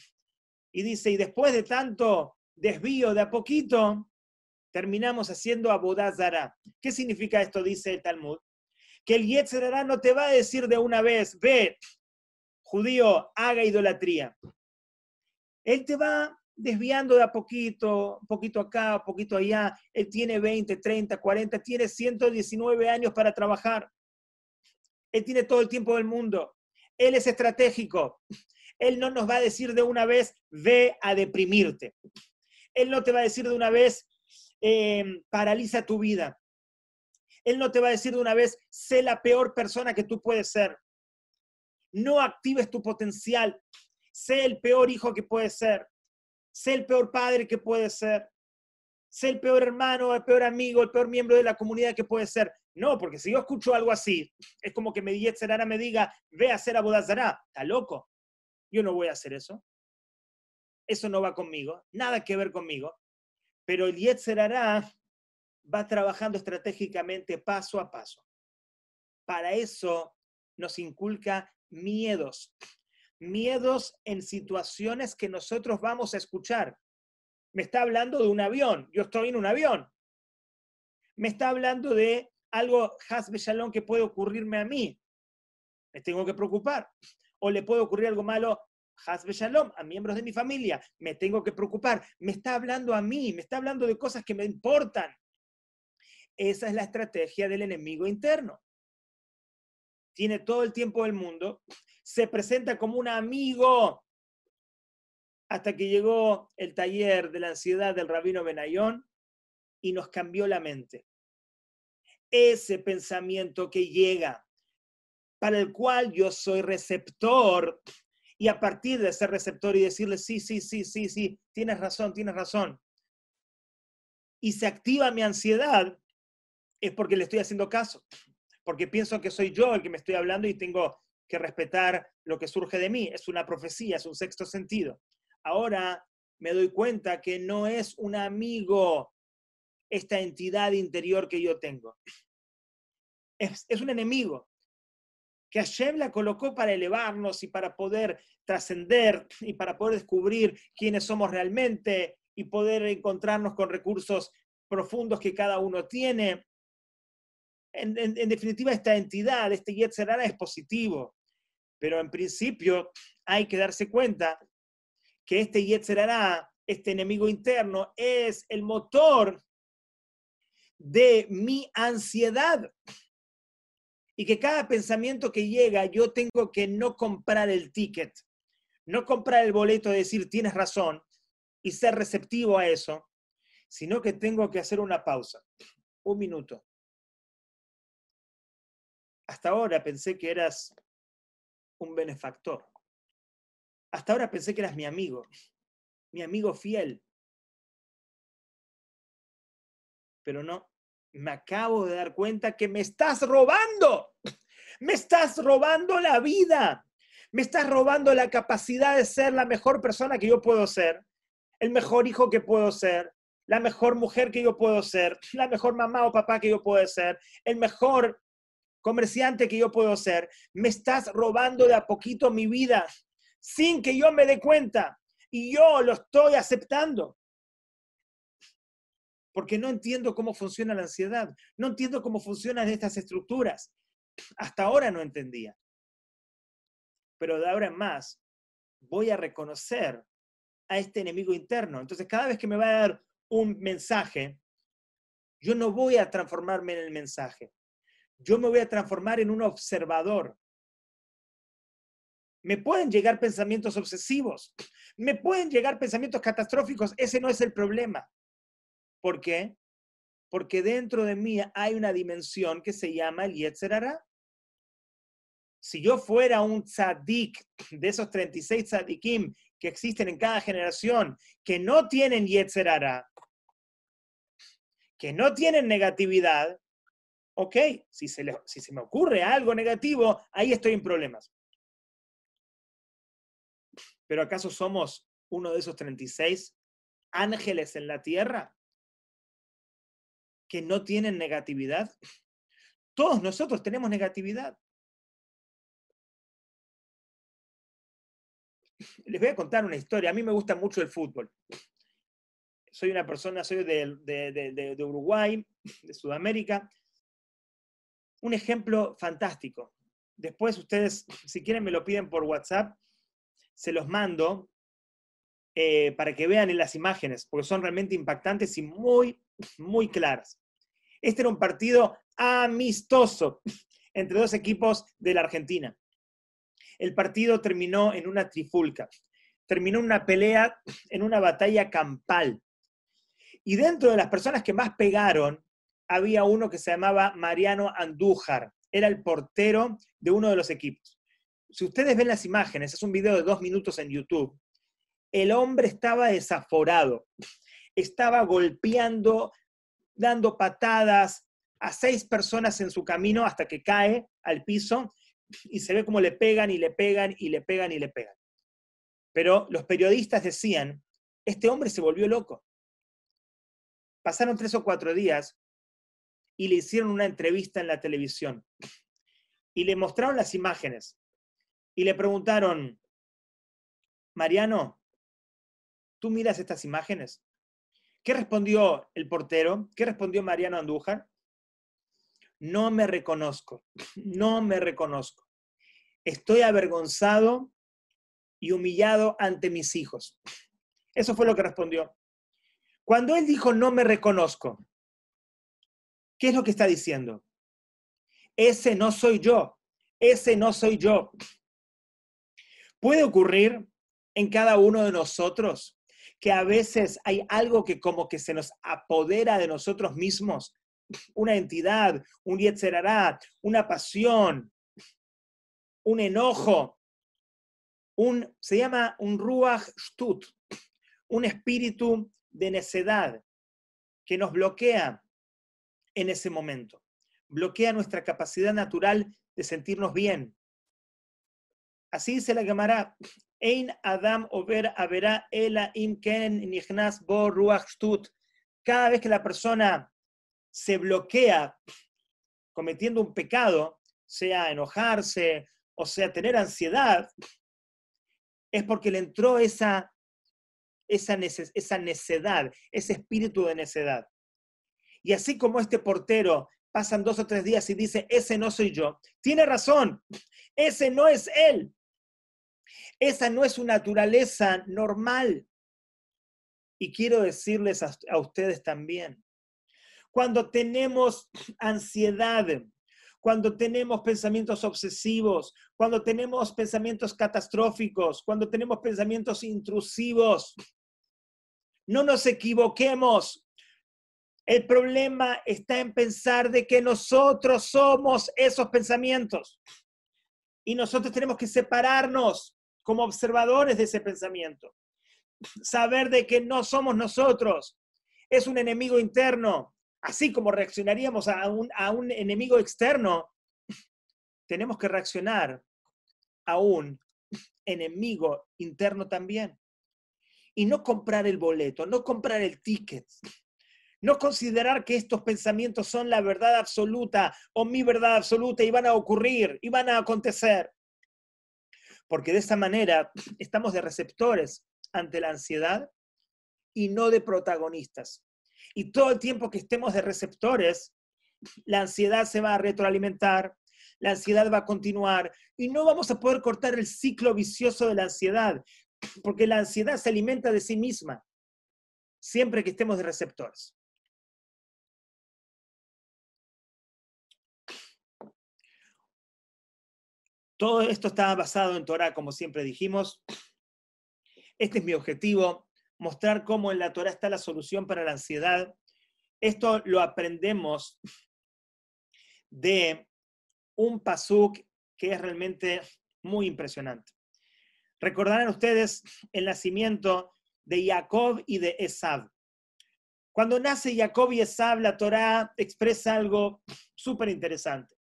Y dice, y después de tanto desvío de a poquito, terminamos haciendo abodazara. ¿Qué significa esto? Dice el Talmud. Que el Yetzer no te va a decir de una vez, ve, judío, haga idolatría. Él te va desviando de a poquito, poquito acá, poquito allá. Él tiene 20, 30, 40, tiene 119 años para trabajar. Él tiene todo el tiempo del mundo. Él es estratégico. Él no nos va a decir de una vez, ve a deprimirte. Él no te va a decir de una vez, eh, paraliza tu vida. Él no te va a decir de una vez, sé la peor persona que tú puedes ser. No actives tu potencial. Sé el peor hijo que puedes ser. Sé el peor padre que puedes ser. Sé el peor hermano, el peor amigo, el peor miembro de la comunidad que puedes ser. No, porque si yo escucho algo así, es como que me Yetzerara me diga, ve a hacer Abodazara. Está loco. Yo no voy a hacer eso. Eso no va conmigo. Nada que ver conmigo. Pero el Yetzerara va trabajando estratégicamente paso a paso. Para eso nos inculca miedos. Miedos en situaciones que nosotros vamos a escuchar. Me está hablando de un avión. Yo estoy en un avión. Me está hablando de algo hasbe shalom que puede ocurrirme a mí. Me tengo que preocupar. O le puede ocurrir algo malo hasbe shalom a miembros de mi familia. Me tengo que preocupar. Me está hablando a mí. Me está hablando de cosas que me importan. Esa es la estrategia del enemigo interno. Tiene todo el tiempo del mundo, se presenta como un amigo hasta que llegó el taller de la ansiedad del rabino Benayón y nos cambió la mente. Ese pensamiento que llega, para el cual yo soy receptor, y a partir de ser receptor y decirle, sí, sí, sí, sí, sí, tienes razón, tienes razón, y se activa mi ansiedad, es porque le estoy haciendo caso, porque pienso que soy yo el que me estoy hablando y tengo que respetar lo que surge de mí. Es una profecía, es un sexto sentido. Ahora me doy cuenta que no es un amigo esta entidad interior que yo tengo. Es, un enemigo que Hashem la colocó para elevarnos y para poder trascender y para poder descubrir quiénes somos realmente y poder encontrarnos con recursos profundos que cada uno tiene en, definitiva, esta entidad, este Yetzerara es positivo, pero en principio hay que darse cuenta que este Yetzerara, este enemigo interno, es el motor de mi ansiedad. Y que cada pensamiento que llega, yo tengo que no comprar el ticket, no comprar el boleto de decir tienes razón y ser receptivo a eso, sino que tengo que hacer una pausa, un minuto hasta ahora pensé que eras un benefactor. Hasta ahora pensé que eras mi amigo, mi amigo fiel. Pero no, me acabo de dar cuenta que me estás robando. Me estás robando la vida. Me estás robando la capacidad de ser la mejor persona que yo puedo ser, el mejor hijo que puedo ser, la mejor mujer que yo puedo ser, la mejor mamá o papá que yo puedo ser, el mejor comerciante que yo puedo ser, me estás robando de a poquito mi vida sin que yo me dé cuenta y yo lo estoy aceptando. Porque no entiendo cómo funciona la ansiedad, no entiendo cómo funcionan estas estructuras. Hasta ahora no entendía. Pero de ahora en más voy a reconocer a este enemigo interno. Entonces, cada vez que me va a dar un mensaje, yo no voy a transformarme en el mensaje yo me voy a transformar en un observador. Me pueden llegar pensamientos obsesivos, me pueden llegar pensamientos catastróficos, ese no es el problema. ¿Por qué? Porque dentro de mí hay una dimensión que se llama el Yetzerara. Si yo fuera un tzadik de esos 36 tzadikim que existen en cada generación, que no tienen Yetzerara, que no tienen negatividad, ok, si se, si se me ocurre algo negativo, ahí estoy en problemas. Pero ¿acaso somos uno de esos 36 ángeles en la tierra que no tienen negatividad? Todos nosotros tenemos negatividad. Les voy a contar una historia. A mí me gusta mucho el fútbol. Soy una persona, soy de Uruguay, de Sudamérica, un ejemplo fantástico. Después ustedes, [LAUGHS] si quieren, me lo piden por WhatsApp, se los mando eh, para que vean en las imágenes, porque son realmente impactantes y muy, [LAUGHS] muy claras. Este era un partido amistoso [LAUGHS] entre dos equipos de la Argentina. El partido terminó en una trifulca, terminó en una pelea, [CLEARS THROAT] en una batalla campal. Y dentro de las personas que más pegaron, había uno que se llamaba Mariano Andújar. Era el portero de uno de los equipos. Si ustedes ven las imágenes, es un video de dos minutos en YouTube, el hombre estaba desaforado, estaba golpeando, dando patadas a seis personas en su camino hasta que cae al piso y se ve cómo le pegan y le pegan y le pegan y le pegan. Pero los periodistas decían, este hombre se volvió loco. Pasaron tres o cuatro días y le hicieron una entrevista en la televisión y le mostraron las imágenes y le preguntaron, Mariano, ¿tú miras estas imágenes? ¿Qué respondió el portero? ¿Qué respondió Mariano Andújar? No me reconozco, [LAUGHS] no me reconozco. Estoy avergonzado y humillado ante mis hijos. Eso fue lo que respondió. Cuando él dijo no me reconozco, ¿qué es lo que está diciendo? Ese no soy yo, ese no soy yo. Puede ocurrir en cada uno de nosotros que a veces hay algo que como que se nos apodera de nosotros mismos, una entidad, un yetzerará, una pasión, un enojo, un, se llama un ruach stut, un espíritu de necedad que nos bloquea en ese momento, bloquea nuestra capacidad natural de sentirnos bien. Así dice la Gemara, Ein Adam over ela imken nichnas bo ruach. Cada vez que la persona se bloquea cometiendo un pecado, sea enojarse o sea tener ansiedad, es porque le entró esa, esa, esa necedad, ese espíritu de necedad. Y así como este portero pasan dos o tres días y dice, ese no soy yo, tiene razón, ese no es él. Esa no es su naturaleza normal. Y quiero decirles a, a ustedes también, cuando tenemos ansiedad, cuando tenemos pensamientos obsesivos, cuando tenemos pensamientos catastróficos, cuando tenemos pensamientos intrusivos. No nos equivoquemos. El problema está en pensar de que nosotros somos esos pensamientos. Y nosotros tenemos que separarnos como observadores de ese pensamiento. Saber de que no somos nosotros. Es un enemigo interno así como reaccionaríamos a un, a un enemigo externo, tenemos que reaccionar a un enemigo interno también. Y no comprar el boleto, no comprar el ticket, no considerar que estos pensamientos son la verdad absoluta o mi verdad absoluta y van a ocurrir y van a acontecer. Porque de esta manera estamos de receptores ante la ansiedad y no de protagonistas. Y todo el tiempo que estemos de receptores, la ansiedad se va a retroalimentar, la ansiedad va a continuar y no vamos a poder cortar el ciclo vicioso de la ansiedad, porque la ansiedad se alimenta de sí misma, siempre que estemos de receptores. Todo esto está basado en Torah, como siempre dijimos. Este es mi objetivo, mostrar cómo en la Torah está la solución para la ansiedad. Esto lo aprendemos de un pasuk que es realmente muy impresionante. Recordarán ustedes el nacimiento de Jacob y de Esab. Cuando nace Jacob y Esab, la Torah expresa algo súper interesante.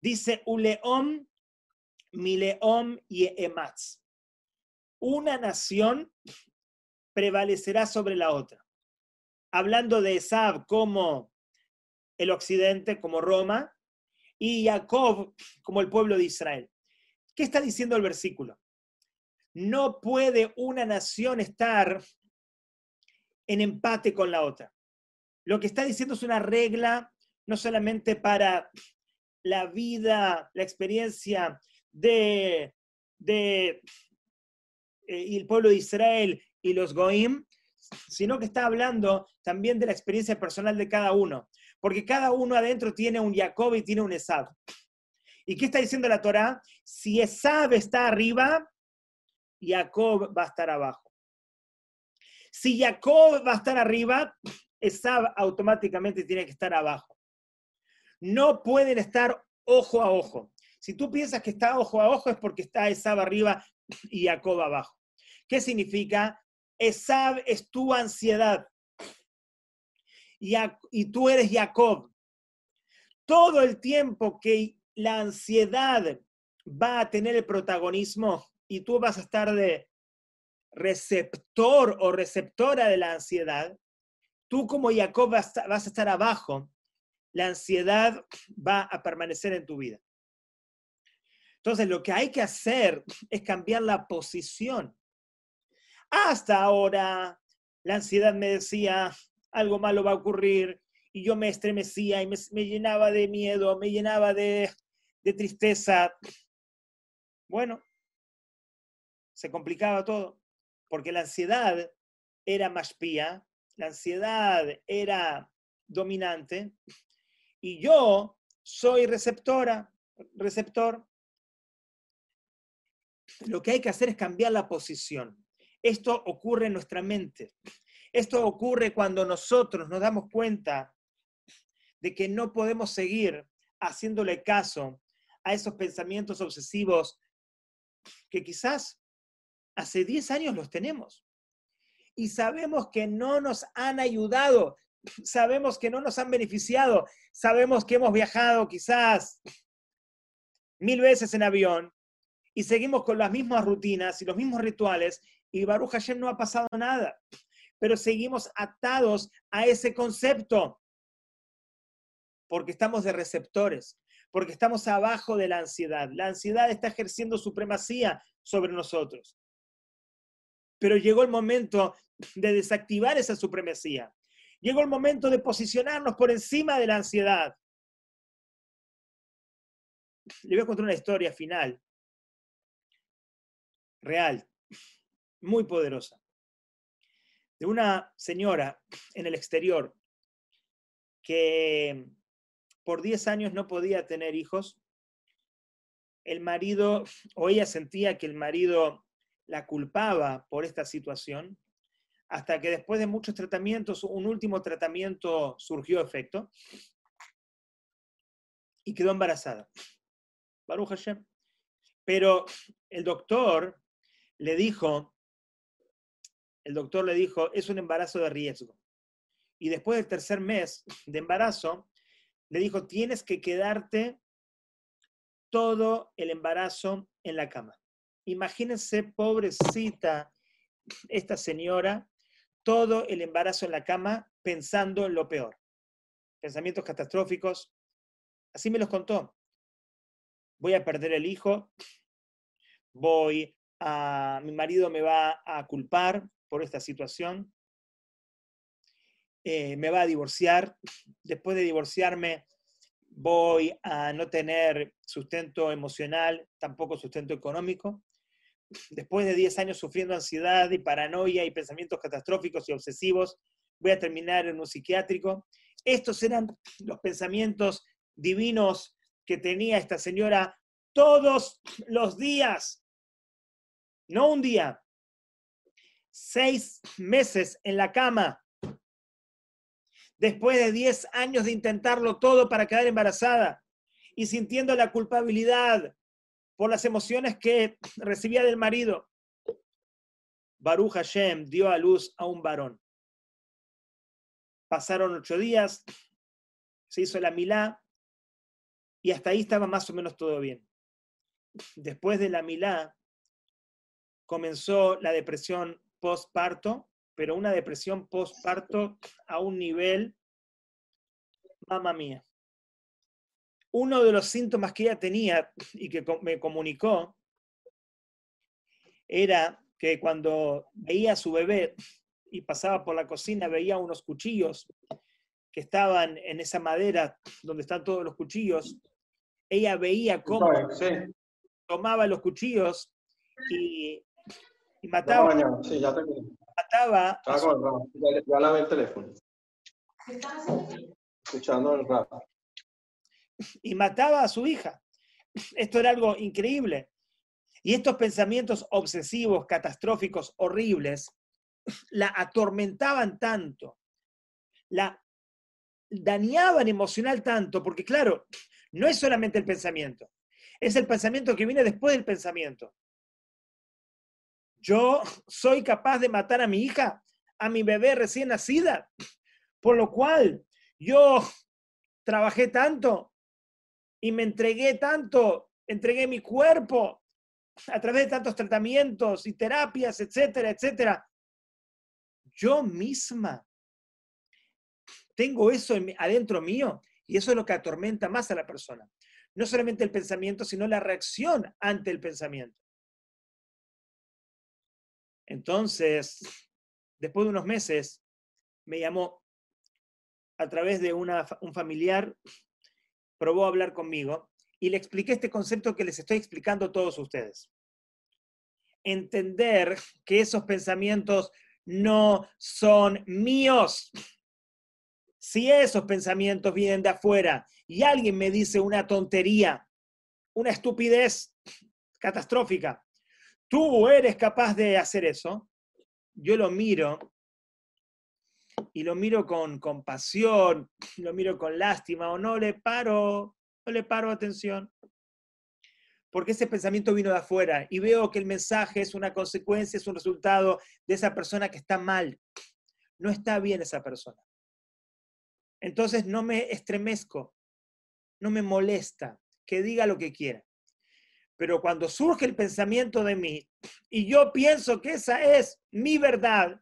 Dice, Uleom, Mileom y Ematz. Una nación prevalecerá sobre la otra. Hablando de Esab como el occidente, como Roma, y Jacob como el pueblo de Israel. ¿Qué está diciendo el versículo? No puede una nación estar en empate con la otra. Lo que está diciendo es una regla no solamente para la vida, la experiencia de, de eh, el pueblo de Israel y los Goim, sino que está hablando también de la experiencia personal de cada uno, porque cada uno adentro tiene un Jacob y tiene un Esab. ¿Y qué está diciendo la Torá? Si Esab está arriba, Jacob va a estar abajo. Si Jacob va a estar arriba, Esab automáticamente tiene que estar abajo. No pueden estar ojo a ojo. Si tú piensas que está ojo a ojo es porque está Esab arriba y Jacob abajo. ¿Qué significa? Esab es tu ansiedad y, y tú eres Jacob. Todo el tiempo que la ansiedad va a tener el protagonismo y tú vas a estar de receptor o receptora de la ansiedad, tú como Jacob vas a estar abajo, la ansiedad va a permanecer en tu vida. Entonces, lo que hay que hacer [LAUGHS] es cambiar la posición. Hasta ahora, la ansiedad me decía, algo malo va a ocurrir, y yo me estremecía y me, llenaba de miedo, me llenaba de, de tristeza. Bueno, se complicaba todo, porque la ansiedad era más pía, la ansiedad era dominante, y yo soy receptora, receptor. Lo que hay que hacer es cambiar la posición. Esto ocurre en nuestra mente. Esto ocurre cuando nosotros nos damos cuenta de que no podemos seguir haciéndole caso a esos pensamientos obsesivos que quizás hace 10 años los tenemos. Y sabemos que no nos han ayudado, sabemos que no nos han beneficiado, sabemos que hemos viajado quizás mil veces en avión y seguimos con las mismas rutinas y los mismos rituales y Baruch Hashem no ha pasado nada, pero seguimos atados a ese concepto porque estamos de receptores, porque estamos abajo de la ansiedad. La ansiedad está ejerciendo supremacía sobre nosotros. Pero llegó el momento de desactivar esa supremacía. Llegó el momento de posicionarnos por encima de la ansiedad. Le voy a contar una historia final, real, muy poderosa, de una señora en el exterior que por 10 años no podía tener hijos. El marido, o ella sentía que el marido la culpaba por esta situación, hasta que después de muchos tratamientos, un último tratamiento surgió efecto y quedó embarazada. Baruch Hashem. Pero el doctor le dijo, el doctor le dijo, es un embarazo de riesgo. Y después del tercer mes de embarazo, le dijo, tienes que quedarte todo el embarazo en la cama. Imagínense, pobrecita, esta señora, todo el embarazo en la cama pensando en lo peor. Pensamientos catastróficos. Así me los contó. Voy a perder el hijo, voy a, mi marido me va a culpar por esta situación, eh, me va a divorciar, después de divorciarme voy a no tener sustento emocional, tampoco sustento económico. Después de 10 años sufriendo ansiedad y paranoia y pensamientos catastróficos y obsesivos, voy a terminar en un psiquiátrico. Estos eran los pensamientos divinos que tenía esta señora todos los días, no un día, seis meses en la cama, después de 10 años de intentarlo todo para quedar embarazada y sintiendo la culpabilidad por las emociones que recibía del marido, Baruch Hashem dio a luz a un varón. Pasaron ocho días, se hizo la milá y hasta ahí estaba más o menos todo bien. Después de la milá comenzó la depresión postparto pero una depresión postparto a un nivel, mamá mía. Uno de los síntomas que ella tenía y que me comunicó era que cuando veía a su bebé y pasaba por la cocina, veía unos cuchillos que estaban en esa madera donde están todos los cuchillos. Ella veía cómo tomaba los cuchillos y, mataba mataba. ya, el teléfono. Escuchando el rap. Y mataba a su hija. Esto era algo increíble. Y estos pensamientos obsesivos, catastróficos, horribles, la atormentaban tanto, la dañaban emocional tanto, porque claro, no es solamente el pensamiento, es el pensamiento que viene después del pensamiento. Yo soy capaz de matar a mi hija, a mi bebé recién nacida, por lo cual yo trabajé tanto y me entregué tanto, entregué mi cuerpo a través de tantos tratamientos y terapias, etcétera, etcétera. Yo misma tengo eso adentro mío y eso es lo que atormenta más a la persona. No solamente el pensamiento, sino la reacción ante el pensamiento. Entonces, después de unos meses, me llamó a través de un familiar, probó a hablar conmigo y le expliqué este concepto que les estoy explicando a todos ustedes. Entender que esos pensamientos no son míos. Si esos pensamientos vienen de afuera y alguien me dice una tontería, una estupidez catastrófica, tú eres capaz de hacer eso, yo lo miro y lo miro con compasión, [CLEARS THROAT] lo miro con lástima o no le paro, no le paro atención. Porque ese pensamiento vino de afuera y veo que el mensaje es una consecuencia, es un resultado de esa persona que está mal. No está bien esa persona. Entonces no me estremezco, no me molesta, que diga lo que quiera. Pero cuando surge el pensamiento de mí y yo pienso que esa es mi verdad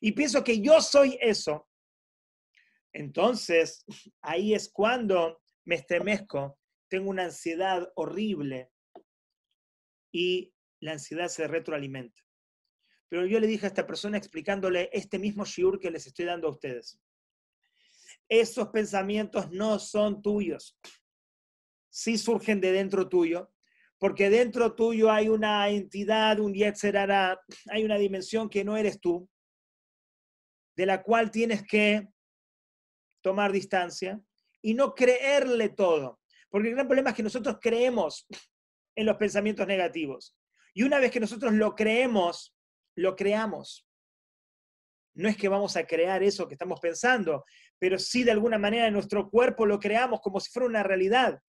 y pienso que yo soy eso, entonces ahí es cuando me estremezco, tengo una ansiedad horrible y la ansiedad se retroalimenta. Pero yo le dije a esta persona explicándole este mismo shiur que les estoy dando a ustedes. Esos pensamientos no son tuyos. Sí surgen de dentro tuyo, porque dentro tuyo hay una entidad, un yetzerara, hay una dimensión que no eres tú, de la cual tienes que tomar distancia y no creerle todo. Porque el gran problema es que nosotros creemos en los pensamientos negativos. Y una vez que nosotros lo creemos, lo creamos. No es que vamos a crear eso que estamos pensando, pero sí de alguna manera en nuestro cuerpo lo creamos como si fuera una realidad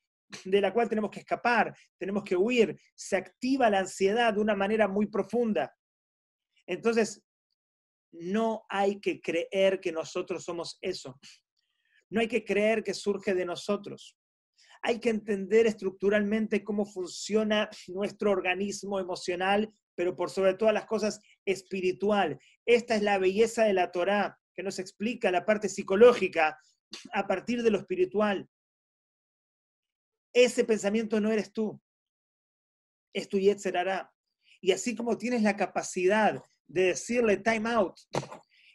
de la cual tenemos que escapar, tenemos que huir, se activa la ansiedad de una manera muy profunda. Entonces, no hay que creer que nosotros somos eso. No hay que creer que surge de nosotros. Hay que entender estructuralmente cómo funciona nuestro organismo emocional, pero por sobre todas las cosas espiritual. Esta es la belleza de la Torá, que nos explica la parte psicológica a partir de lo espiritual. Ese pensamiento no eres tú, es tu Yetzerará. Y así como tienes la capacidad de decirle time out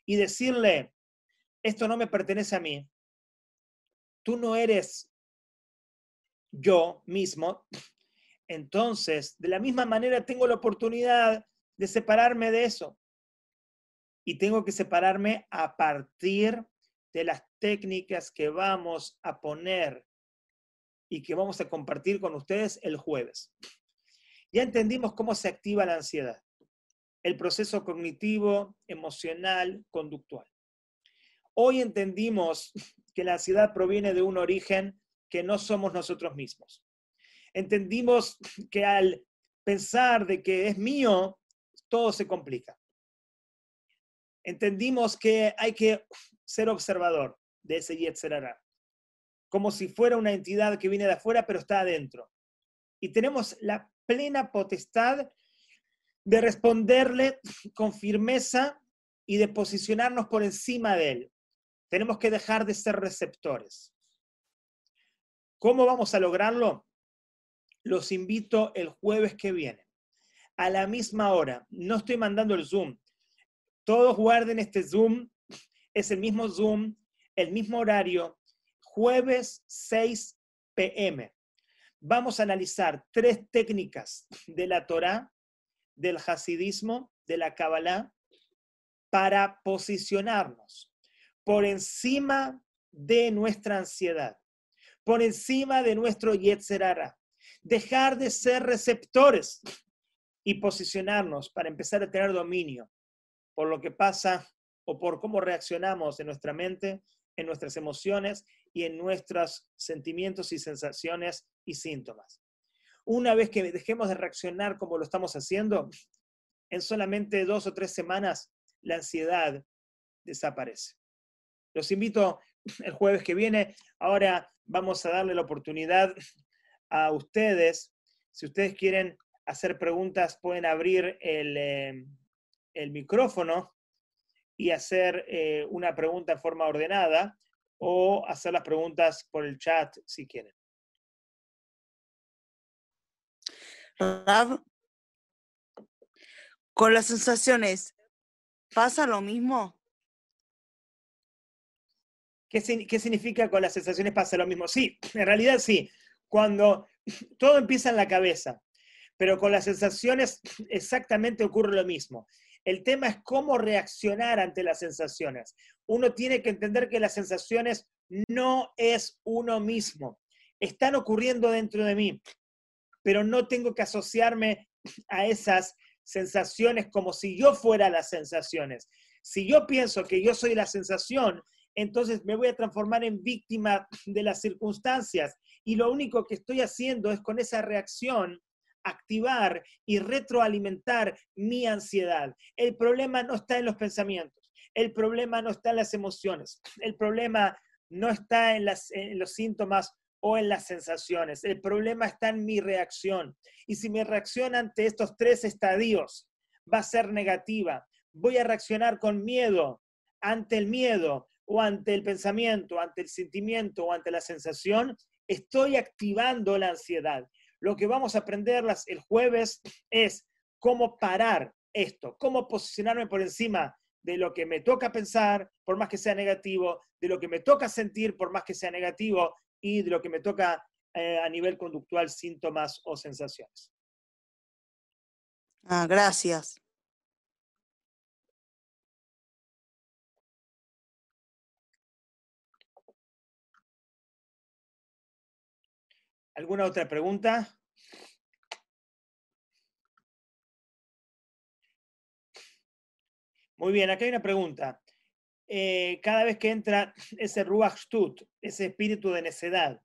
y decirle, esto no me pertenece a mí, tú no eres yo mismo, entonces de la misma manera tengo la oportunidad de separarme de eso. Y tengo que separarme a partir de las técnicas que vamos a poner y que vamos a compartir con ustedes el jueves. Ya entendimos cómo se activa la ansiedad, el proceso cognitivo, emocional, conductual. Hoy entendimos que la ansiedad proviene de un origen que no somos nosotros mismos. Entendimos que al pensar de que es mío, todo se complica. Entendimos que hay que ser observador de ese Yetzerara como si fuera una entidad que viene de afuera, pero está adentro. Y tenemos la plena potestad de responderle con firmeza y de posicionarnos por encima de él. Tenemos que dejar de ser receptores. ¿Cómo vamos a lograrlo? Los invito el jueves que viene, a la misma hora. No estoy mandando el Zoom. Todos guarden este Zoom. Es el mismo Zoom, el mismo horario, jueves 6 pm. Vamos a analizar tres técnicas de la Torah, del Hasidismo, de la Kabbalah, para posicionarnos por encima de nuestra ansiedad, por encima de nuestro Yetzerara, dejar de ser receptores y posicionarnos para empezar a tener dominio por lo que pasa o por cómo reaccionamos en nuestra mente, en nuestras emociones y en nuestros sentimientos y sensaciones y síntomas. Una vez que dejemos de reaccionar como lo estamos haciendo, en solamente dos o tres semanas la ansiedad desaparece. Los invito el jueves que viene. Ahora vamos a darle la oportunidad a ustedes. Si ustedes quieren hacer preguntas, pueden abrir el, eh, el micrófono y hacer eh, una pregunta en forma ordenada o hacer las preguntas por el chat si quieren. con las sensaciones, ¿pasa lo mismo? ¿Qué, ¿Qué significa con las sensaciones pasa lo mismo? Sí, en realidad sí. Cuando todo empieza en la cabeza, pero con las sensaciones exactamente ocurre lo mismo. El tema es cómo reaccionar ante las sensaciones. Uno tiene que entender que las sensaciones no es uno mismo. Están ocurriendo dentro de mí, pero no tengo que asociarme a esas sensaciones como si yo fuera las sensaciones. Si yo pienso que yo soy la sensación, entonces me voy a transformar en víctima de las circunstancias y lo único que estoy haciendo es con esa reacción activar y retroalimentar mi ansiedad. El problema no está en los pensamientos, el problema no está en las emociones, el problema no está en, los síntomas o en las sensaciones, el problema está en mi reacción. Y si mi reacción ante estos tres estadios va a ser negativa, voy a reaccionar con miedo ante el miedo o ante el pensamiento, ante el sentimiento o ante la sensación, estoy activando la ansiedad. Lo que vamos a aprender el jueves es cómo parar esto, cómo posicionarme por encima de lo que me toca pensar, por más que sea negativo, de lo que me toca sentir, por más que sea negativo, y de lo que me toca eh, a nivel conductual, síntomas o sensaciones. Ah, gracias. ¿Alguna otra pregunta? Muy bien, acá hay una pregunta. Eh, cada vez que entra ese Ruach Stut, ese espíritu de necedad,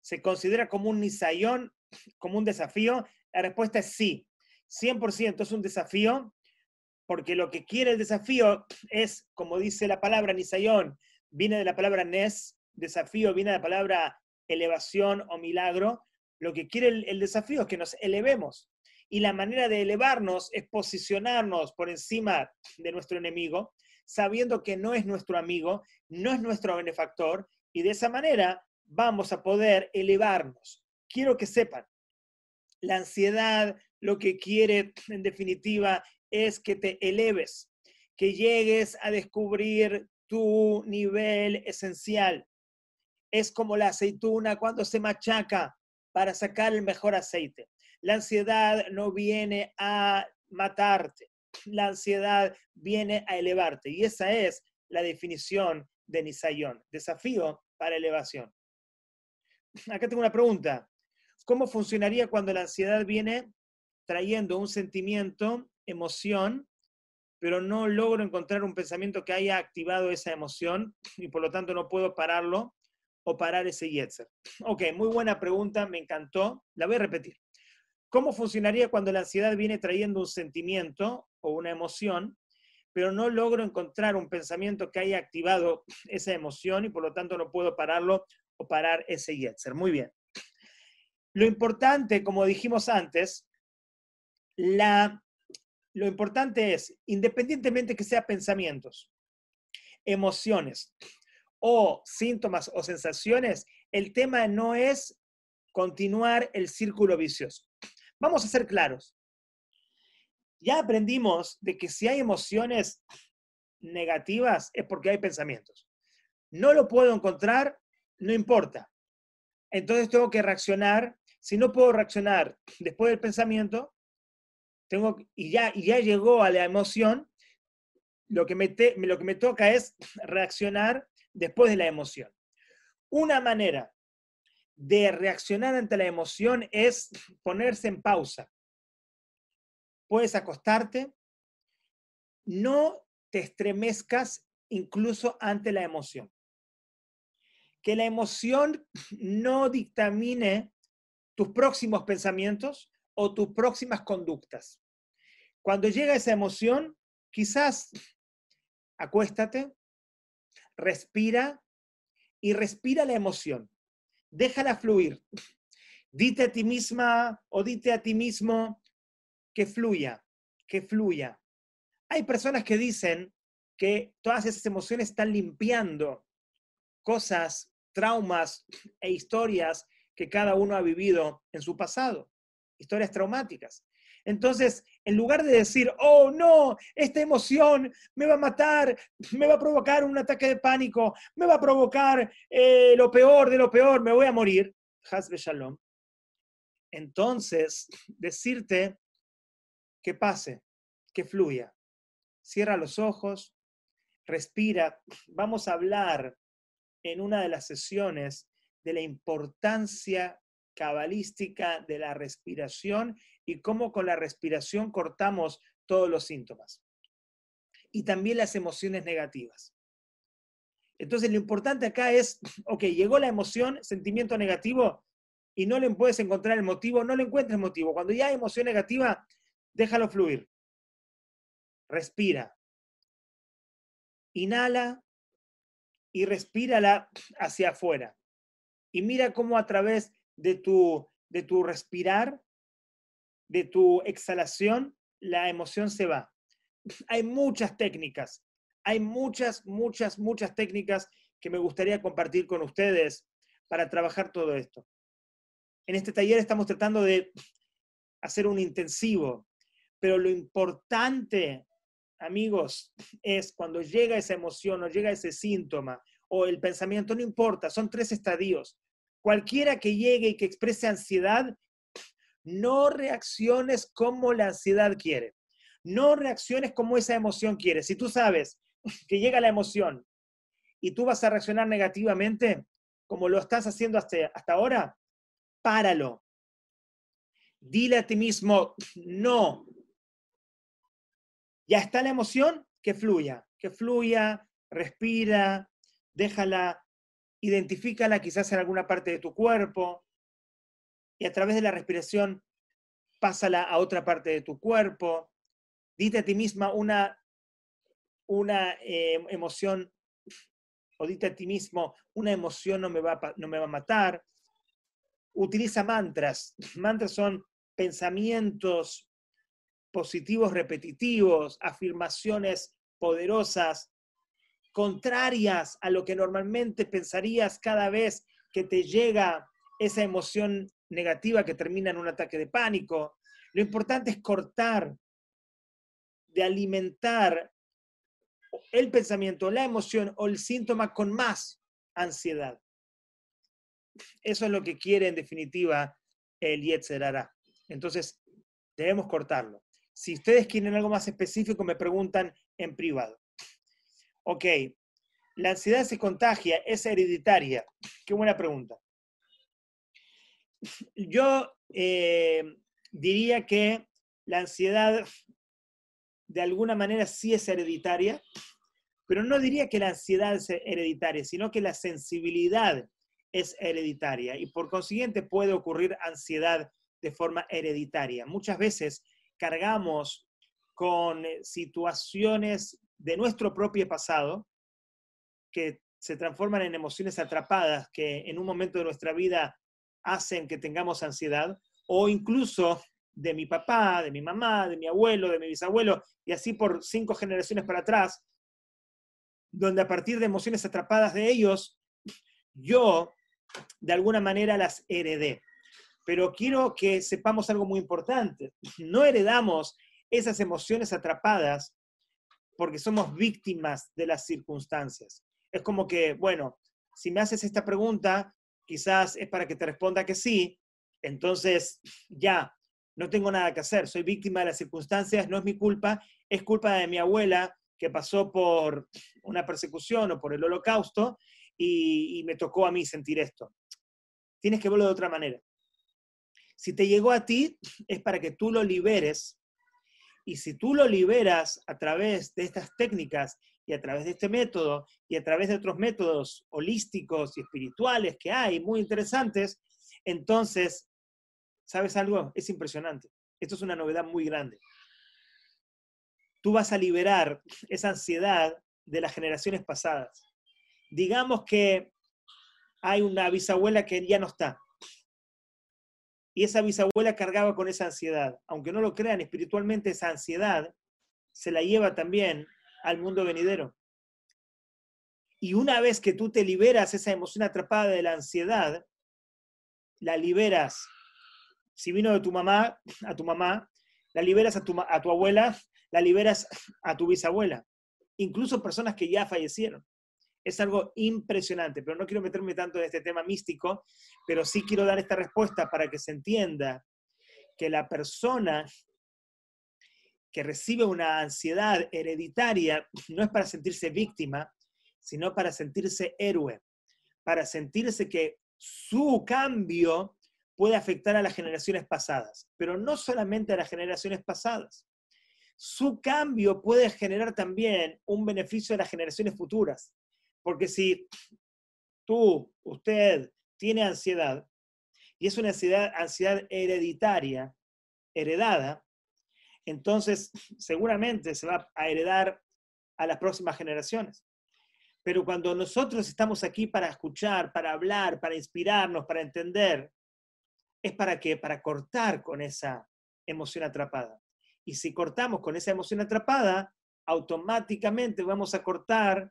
¿se considera como un nisayón, como un desafío? La respuesta es sí. 100% es un desafío, porque lo que quiere el desafío es, como dice la palabra nisayón, viene de la palabra nes, desafío viene de la palabra elevación o milagro, lo que quiere el, desafío es que nos elevemos. Y la manera de elevarnos es posicionarnos por encima de nuestro enemigo, sabiendo que no es nuestro amigo, no es nuestro benefactor, y de esa manera vamos a poder elevarnos. Quiero que sepan, la ansiedad lo que quiere en definitiva es que te eleves, que llegues a descubrir tu nivel esencial, es como la aceituna cuando se machaca para sacar el mejor aceite. La ansiedad no viene a matarte, la ansiedad viene a elevarte. Y esa es la definición de Nisayón, desafío para elevación. Acá tengo una pregunta. ¿Cómo funcionaría cuando la ansiedad viene trayendo un sentimiento, emoción, pero no logro encontrar un pensamiento que haya activado esa emoción y por lo tanto no puedo pararlo o parar ese Yetzer? Ok, muy buena pregunta, me encantó. La voy a repetir. ¿Cómo funcionaría cuando la ansiedad viene trayendo un sentimiento o una emoción, pero no logro encontrar un pensamiento que haya activado [SNIFFS] esa emoción y por lo tanto no puedo pararlo o parar ese Yetzer? Muy bien. Lo importante, como dijimos antes, la, lo importante es, independientemente que sea pensamientos, emociones, o síntomas o sensaciones, el tema no es continuar el círculo vicioso. Vamos a ser claros. Ya aprendimos de que si hay emociones negativas es porque hay pensamientos. No lo puedo encontrar, no importa. Entonces tengo que reaccionar. Si no puedo reaccionar después del pensamiento, tengo, y, ya, y ya llegó a la emoción, lo que me, lo que me toca es reaccionar después de la emoción. Una manera de reaccionar ante la emoción es ponerse en pausa. Puedes acostarte, no te estremezcas incluso ante la emoción. Que la emoción no dictamine tus próximos pensamientos o tus próximas conductas. Cuando llega esa emoción, quizás acuéstate, respira y respira la emoción. Déjala fluir. Dite a ti misma o dite a ti mismo que fluya, que fluya. Hay personas que dicen que todas esas emociones están limpiando cosas, traumas e historias que cada uno ha vivido en su pasado, historias traumáticas. Entonces, en lugar de decir, oh no, esta emoción me va a matar, me va a provocar un ataque de pánico, me va a provocar eh, lo peor de lo peor, me voy a morir, Hasbe Shalom. Entonces, [LAUGHS] decirte que pase, que fluya. Cierra los ojos, respira. Vamos a hablar en una de las sesiones de la importancia cabalística de la respiración y cómo con la respiración cortamos todos los síntomas. Y también las emociones negativas. Entonces, lo importante acá es, [CLEARS THROAT] ok, llegó la emoción, sentimiento negativo, y no le puedes encontrar el motivo, no le encuentres motivo. Cuando ya hay emoción negativa, déjalo fluir. Respira. Inhala y respírala [CLEARS THROAT] hacia afuera. Y mira cómo a través de tu, de tu respirar, de tu exhalación, la emoción se va. [LAUGHS] Hay muchas técnicas, hay muchas, muchas, muchas técnicas que me gustaría compartir con ustedes para trabajar todo esto. En este taller estamos tratando de [LAUGHS] hacer un intensivo, pero lo importante, amigos, [LAUGHS] es cuando llega esa emoción o llega ese síntoma o el pensamiento, no importa, son tres estadios. Cualquiera que llegue y que exprese ansiedad, no reacciones como la ansiedad quiere. No reacciones como esa emoción quiere. Si tú sabes que llega la emoción y tú vas a reaccionar negativamente, como lo estás haciendo hasta, hasta ahora, páralo. Dile a ti mismo, no. Ya está la emoción, que fluya, que fluya, respira, déjala identifícala quizás en alguna parte de tu cuerpo y a través de la respiración pásala a otra parte de tu cuerpo. Dite a ti misma una, una eh, emoción o dite a ti mismo, una emoción no me, va no me va a matar. Utiliza mantras. [SNIFFS] Mantras son pensamientos positivos repetitivos, afirmaciones poderosas contrarias a lo que normalmente pensarías cada vez que te llega esa emoción negativa que termina en un ataque de pánico. Lo importante es cortar, de alimentar el pensamiento, la emoción o el síntoma con más ansiedad. Eso es lo que quiere en definitiva el Yetzer Entonces, debemos cortarlo. Si ustedes quieren algo más específico, me preguntan en privado. Ok, la ansiedad se contagia, es hereditaria. Qué buena pregunta. Yo eh, diría que la ansiedad de alguna manera sí es hereditaria, pero no diría que la ansiedad es hereditaria, sino que la sensibilidad es hereditaria y por consiguiente puede ocurrir ansiedad de forma hereditaria. Muchas veces cargamos con eh, situaciones de nuestro propio pasado, que se transforman en emociones atrapadas que en un momento de nuestra vida hacen que tengamos ansiedad, o incluso de mi papá, de mi mamá, de mi abuelo, de mi bisabuelo, y así por cinco generaciones para atrás, donde a partir de emociones atrapadas de ellos, yo de alguna manera las heredé. Pero quiero que sepamos algo muy importante. No heredamos esas emociones atrapadas porque somos víctimas de las circunstancias. Es como que, bueno, si me haces esta pregunta, quizás es para que te responda que sí, entonces ya, no tengo nada que hacer, soy víctima de las circunstancias, no es mi culpa, es culpa de mi abuela que pasó por una persecución o por el holocausto y, me tocó a mí sentir esto. Tienes que verlo de otra manera. Si te llegó a ti, es para que tú lo liberes Y si tú lo liberas a través de estas técnicas y a través de este método y a través de otros métodos holísticos y espirituales que hay, muy interesantes, entonces, ¿sabes algo? Es impresionante. Esto es una novedad muy grande. Tú vas a liberar esa ansiedad de las generaciones pasadas. Digamos que hay una bisabuela que ya no está. Y esa bisabuela cargaba con esa ansiedad. Aunque no lo crean, espiritualmente esa ansiedad se la lleva también al mundo venidero. Y una vez que tú te liberas esa emoción atrapada de la ansiedad, la liberas. Si vino de tu mamá, a tu mamá, la liberas a tu, a tu abuela, la liberas a tu bisabuela. Incluso personas que ya fallecieron. Es algo impresionante, pero no quiero meterme tanto en este tema místico, pero sí quiero dar esta respuesta para que se entienda que la persona que recibe una ansiedad hereditaria no es para sentirse víctima, sino para sentirse héroe, para sentirse que su cambio puede afectar a las generaciones pasadas, pero no solamente a las generaciones pasadas. Su cambio puede generar también un beneficio a las generaciones futuras. Porque si tú, usted, tiene ansiedad, y es una ansiedad, hereditaria, heredada, entonces seguramente se va a heredar a las próximas generaciones. Pero cuando nosotros estamos aquí para escuchar, para hablar, para inspirarnos, para entender, es para qué? Para cortar con esa emoción atrapada. Y si cortamos con esa emoción atrapada, automáticamente vamos a cortar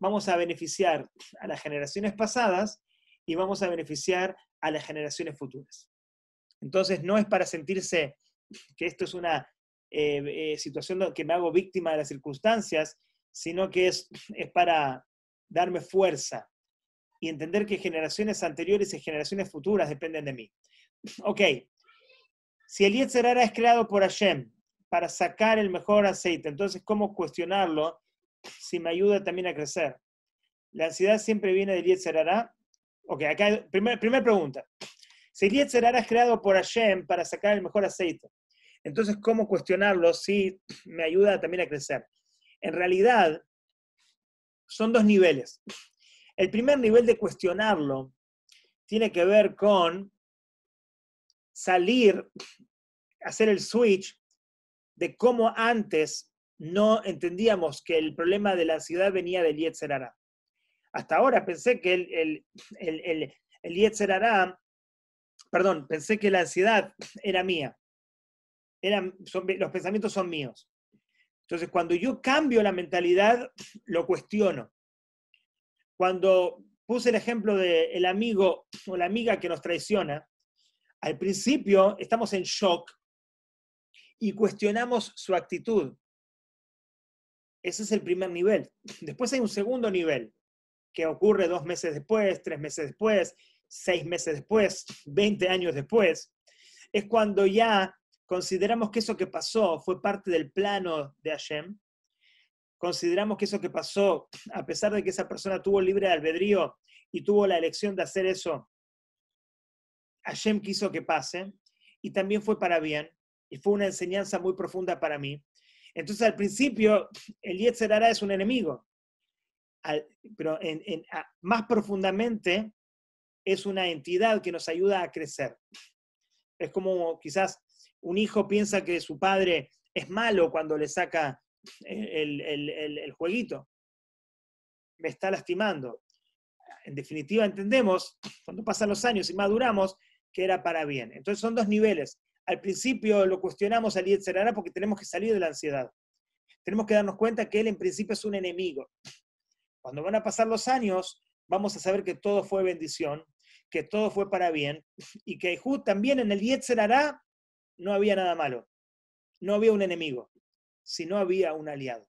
vamos a beneficiar a las generaciones pasadas y vamos a beneficiar a las generaciones futuras. Entonces, no es para sentirse que esto es una eh, eh, situación que me hago víctima de las circunstancias, sino que es, es para darme fuerza y entender que generaciones anteriores y generaciones futuras dependen de mí. Ok, si el Yetzerara es creado por Hashem para sacar el mejor aceite, entonces, ¿cómo cuestionarlo si me ayuda también a crecer. La ansiedad siempre viene del Yetzerara. Ok, acá, primera primer pregunta. Si el Yetzerara es creado por Hashem para sacar el mejor aceite, entonces, ¿cómo cuestionarlo si me ayuda también a crecer? En realidad, son dos niveles. El primer nivel de cuestionarlo tiene que ver con salir, hacer el switch de cómo antes no entendíamos que el problema de la ansiedad venía del Yetzerara. Hasta ahora pensé que el, el, el, el, perdón, pensé que la ansiedad era mía. Los pensamientos son míos. Entonces, cuando yo cambio la mentalidad, lo cuestiono. Cuando puse el ejemplo del amigo o la amiga que nos traiciona, al principio estamos en shock y cuestionamos su actitud. Ese es el primer nivel. [LAUGHS] Después hay un segundo nivel, que ocurre dos meses después, tres meses después, seis meses después, 20 años después. Es cuando ya consideramos que eso que pasó fue parte del plano de Hashem. Consideramos que eso que pasó, a pesar de que esa persona tuvo libre albedrío y tuvo la elección de hacer eso, Hashem quiso que pase y también fue para bien y fue una enseñanza muy profunda para mí. Entonces, al principio, el Yetzerara es un enemigo, pero más profundamente es una entidad que nos ayuda a crecer. Es como quizás un hijo piensa que su padre es malo cuando le saca el, el jueguito. Me está lastimando. En definitiva, entendemos, cuando pasan los años y maduramos, que era para bien. Entonces son dos niveles al principio lo cuestionamos al Yetzerara porque tenemos que salir de la ansiedad. Tenemos que darnos cuenta que él en principio es un enemigo. Cuando van a pasar los años, vamos a saber que todo fue bendición, que todo fue para bien, y que también en el Yetzerara no había nada malo. No había un enemigo, sino había un aliado.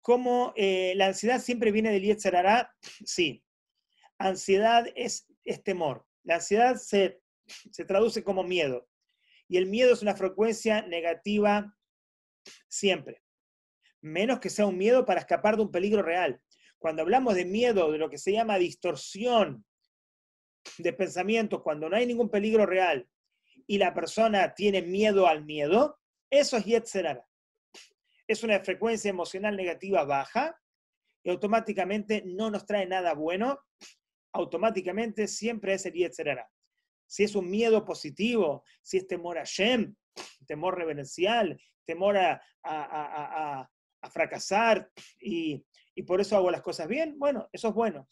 ¿Cómo eh, la ansiedad siempre viene del Yetzerara? Sí. Ansiedad es, es temor. La ansiedad se se traduce como miedo. Y el miedo es una frecuencia negativa siempre. Menos que sea un miedo para escapar de un peligro real. Cuando hablamos de miedo, de lo que se llama distorsión de pensamientos, cuando no hay ningún peligro real, y la persona tiene miedo al miedo, eso es Yetzerara. Es una frecuencia emocional negativa baja y automáticamente no nos trae nada bueno, automáticamente siempre es el Yetzerara. Si es un miedo positivo, si es temor a Shem, temor reverencial, temor a, fracasar y, por eso hago las cosas bien, bueno, eso es bueno.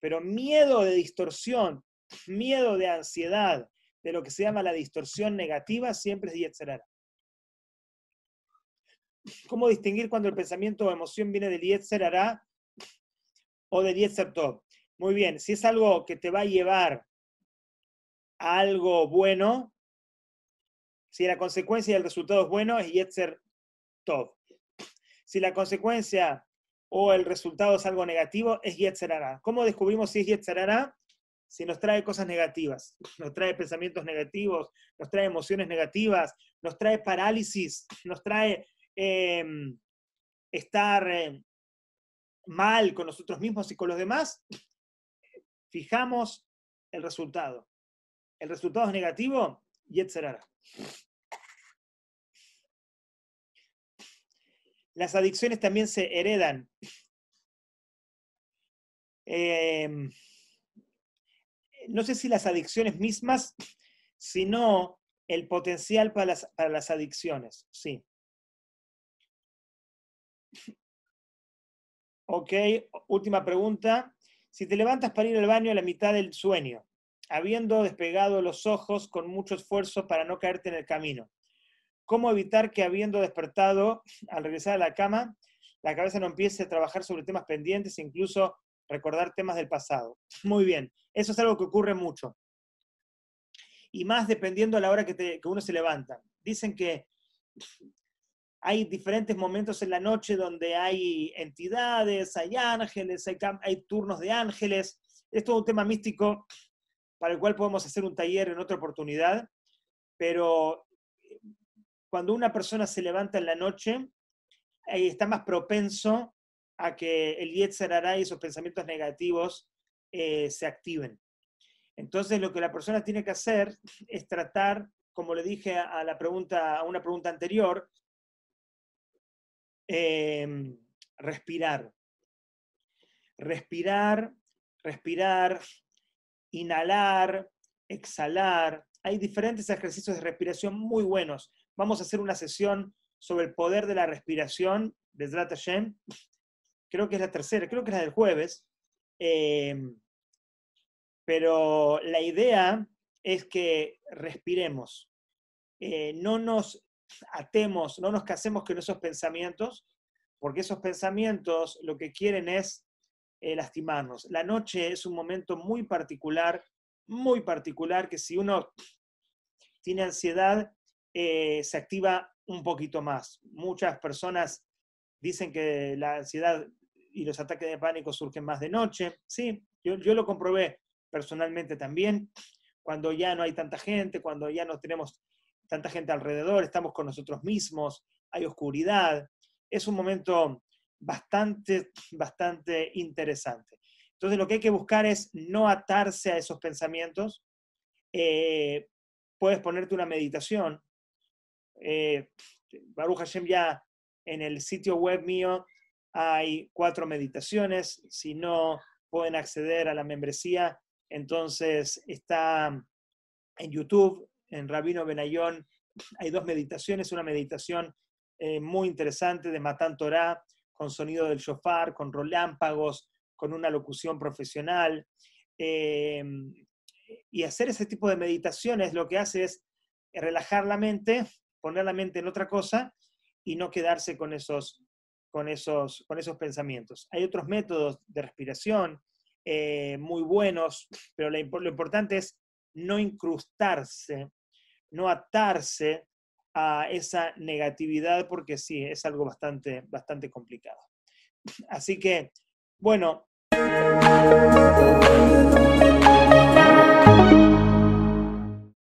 Pero miedo de distorsión, miedo de ansiedad, de lo que se llama la distorsión negativa, siempre es Yetzerara. ¿Cómo distinguir cuando el pensamiento o emoción viene del Yetzerara o del Yetzer Muy bien, si es algo que te va a llevar algo bueno, si la consecuencia y el resultado es bueno, es Yetzer Tov. Si la consecuencia o el resultado es algo negativo, es Yetzerara. ¿Cómo descubrimos si es Yetzerara? Si nos trae cosas negativas, [LAUGHS] nos trae pensamientos negativos, nos trae emociones negativas, nos trae parálisis, nos trae em, estar em, mal con nosotros mismos y con los demás, fijamos el resultado. El resultado es negativo, Yetzerara. Las adicciones también se heredan. Em, no sé si las adicciones mismas, sino el potencial para las, para las adicciones, sí. Ok, última pregunta. Si te levantas para ir al baño a la mitad del sueño, habiendo despegado los ojos con mucho esfuerzo para no caerte en el camino, ¿Cómo evitar que habiendo despertado al regresar a la cama, la cabeza no empiece a trabajar sobre temas pendientes e incluso recordar temas del pasado? Muy bien, eso es algo que ocurre mucho. Y más dependiendo a la hora que, uno se levanta. Dicen que hay diferentes momentos en la noche donde hay entidades, hay ángeles, hay, hay turnos de ángeles. Esto es un tema místico para el cual podemos hacer un taller en otra oportunidad, pero cuando una persona se levanta en la noche, está más propenso a que el Yetzer y esos pensamientos negativos eh, se activen. Entonces, lo que la persona tiene que hacer es tratar, como le dije a, la pregunta, a una pregunta anterior, em, respirar. Respirar, respirar, inhalar, exhalar. Hay diferentes ejercicios de respiración muy buenos vamos a hacer una sesión sobre el poder de la respiración de Zrat Creo que es la tercera, creo que es la del jueves. Em, pero la idea es que respiremos. Eh, no nos atemos, no nos casemos con esos pensamientos, porque esos pensamientos lo que quieren es eh, lastimarnos. La noche es un momento muy particular, muy particular, que si uno tiene ansiedad, eh, se activa un poquito más. Muchas personas dicen que la ansiedad y los ataques de pánico surgen más de noche. Sí, yo, lo comprobé personalmente también. Cuando ya no hay tanta gente, cuando ya no tenemos tanta gente alrededor, estamos con nosotros mismos, hay oscuridad. Es un momento bastante, bastante interesante. Entonces lo que hay que buscar es no atarse a esos pensamientos. Eh, puedes ponerte una meditación, eh, Baruch Hashem ya en el sitio web mío hay cuatro meditaciones. Si no pueden acceder a la membresía, entonces está en YouTube, en Rabino Benayón, hay dos meditaciones, una meditación eh, muy interesante de Matán Torah, con sonido del shofar, con relámpagos, con una locución profesional. Eh, y hacer ese tipo de meditaciones lo que hace es relajar la mente poner la mente en otra cosa y no quedarse con esos, con esos, con esos pensamientos. Hay otros métodos de respiración eh, muy buenos, pero lo, importante es no incrustarse, no atarse a esa negatividad, porque sí, es algo bastante, bastante complicado. Así que, bueno.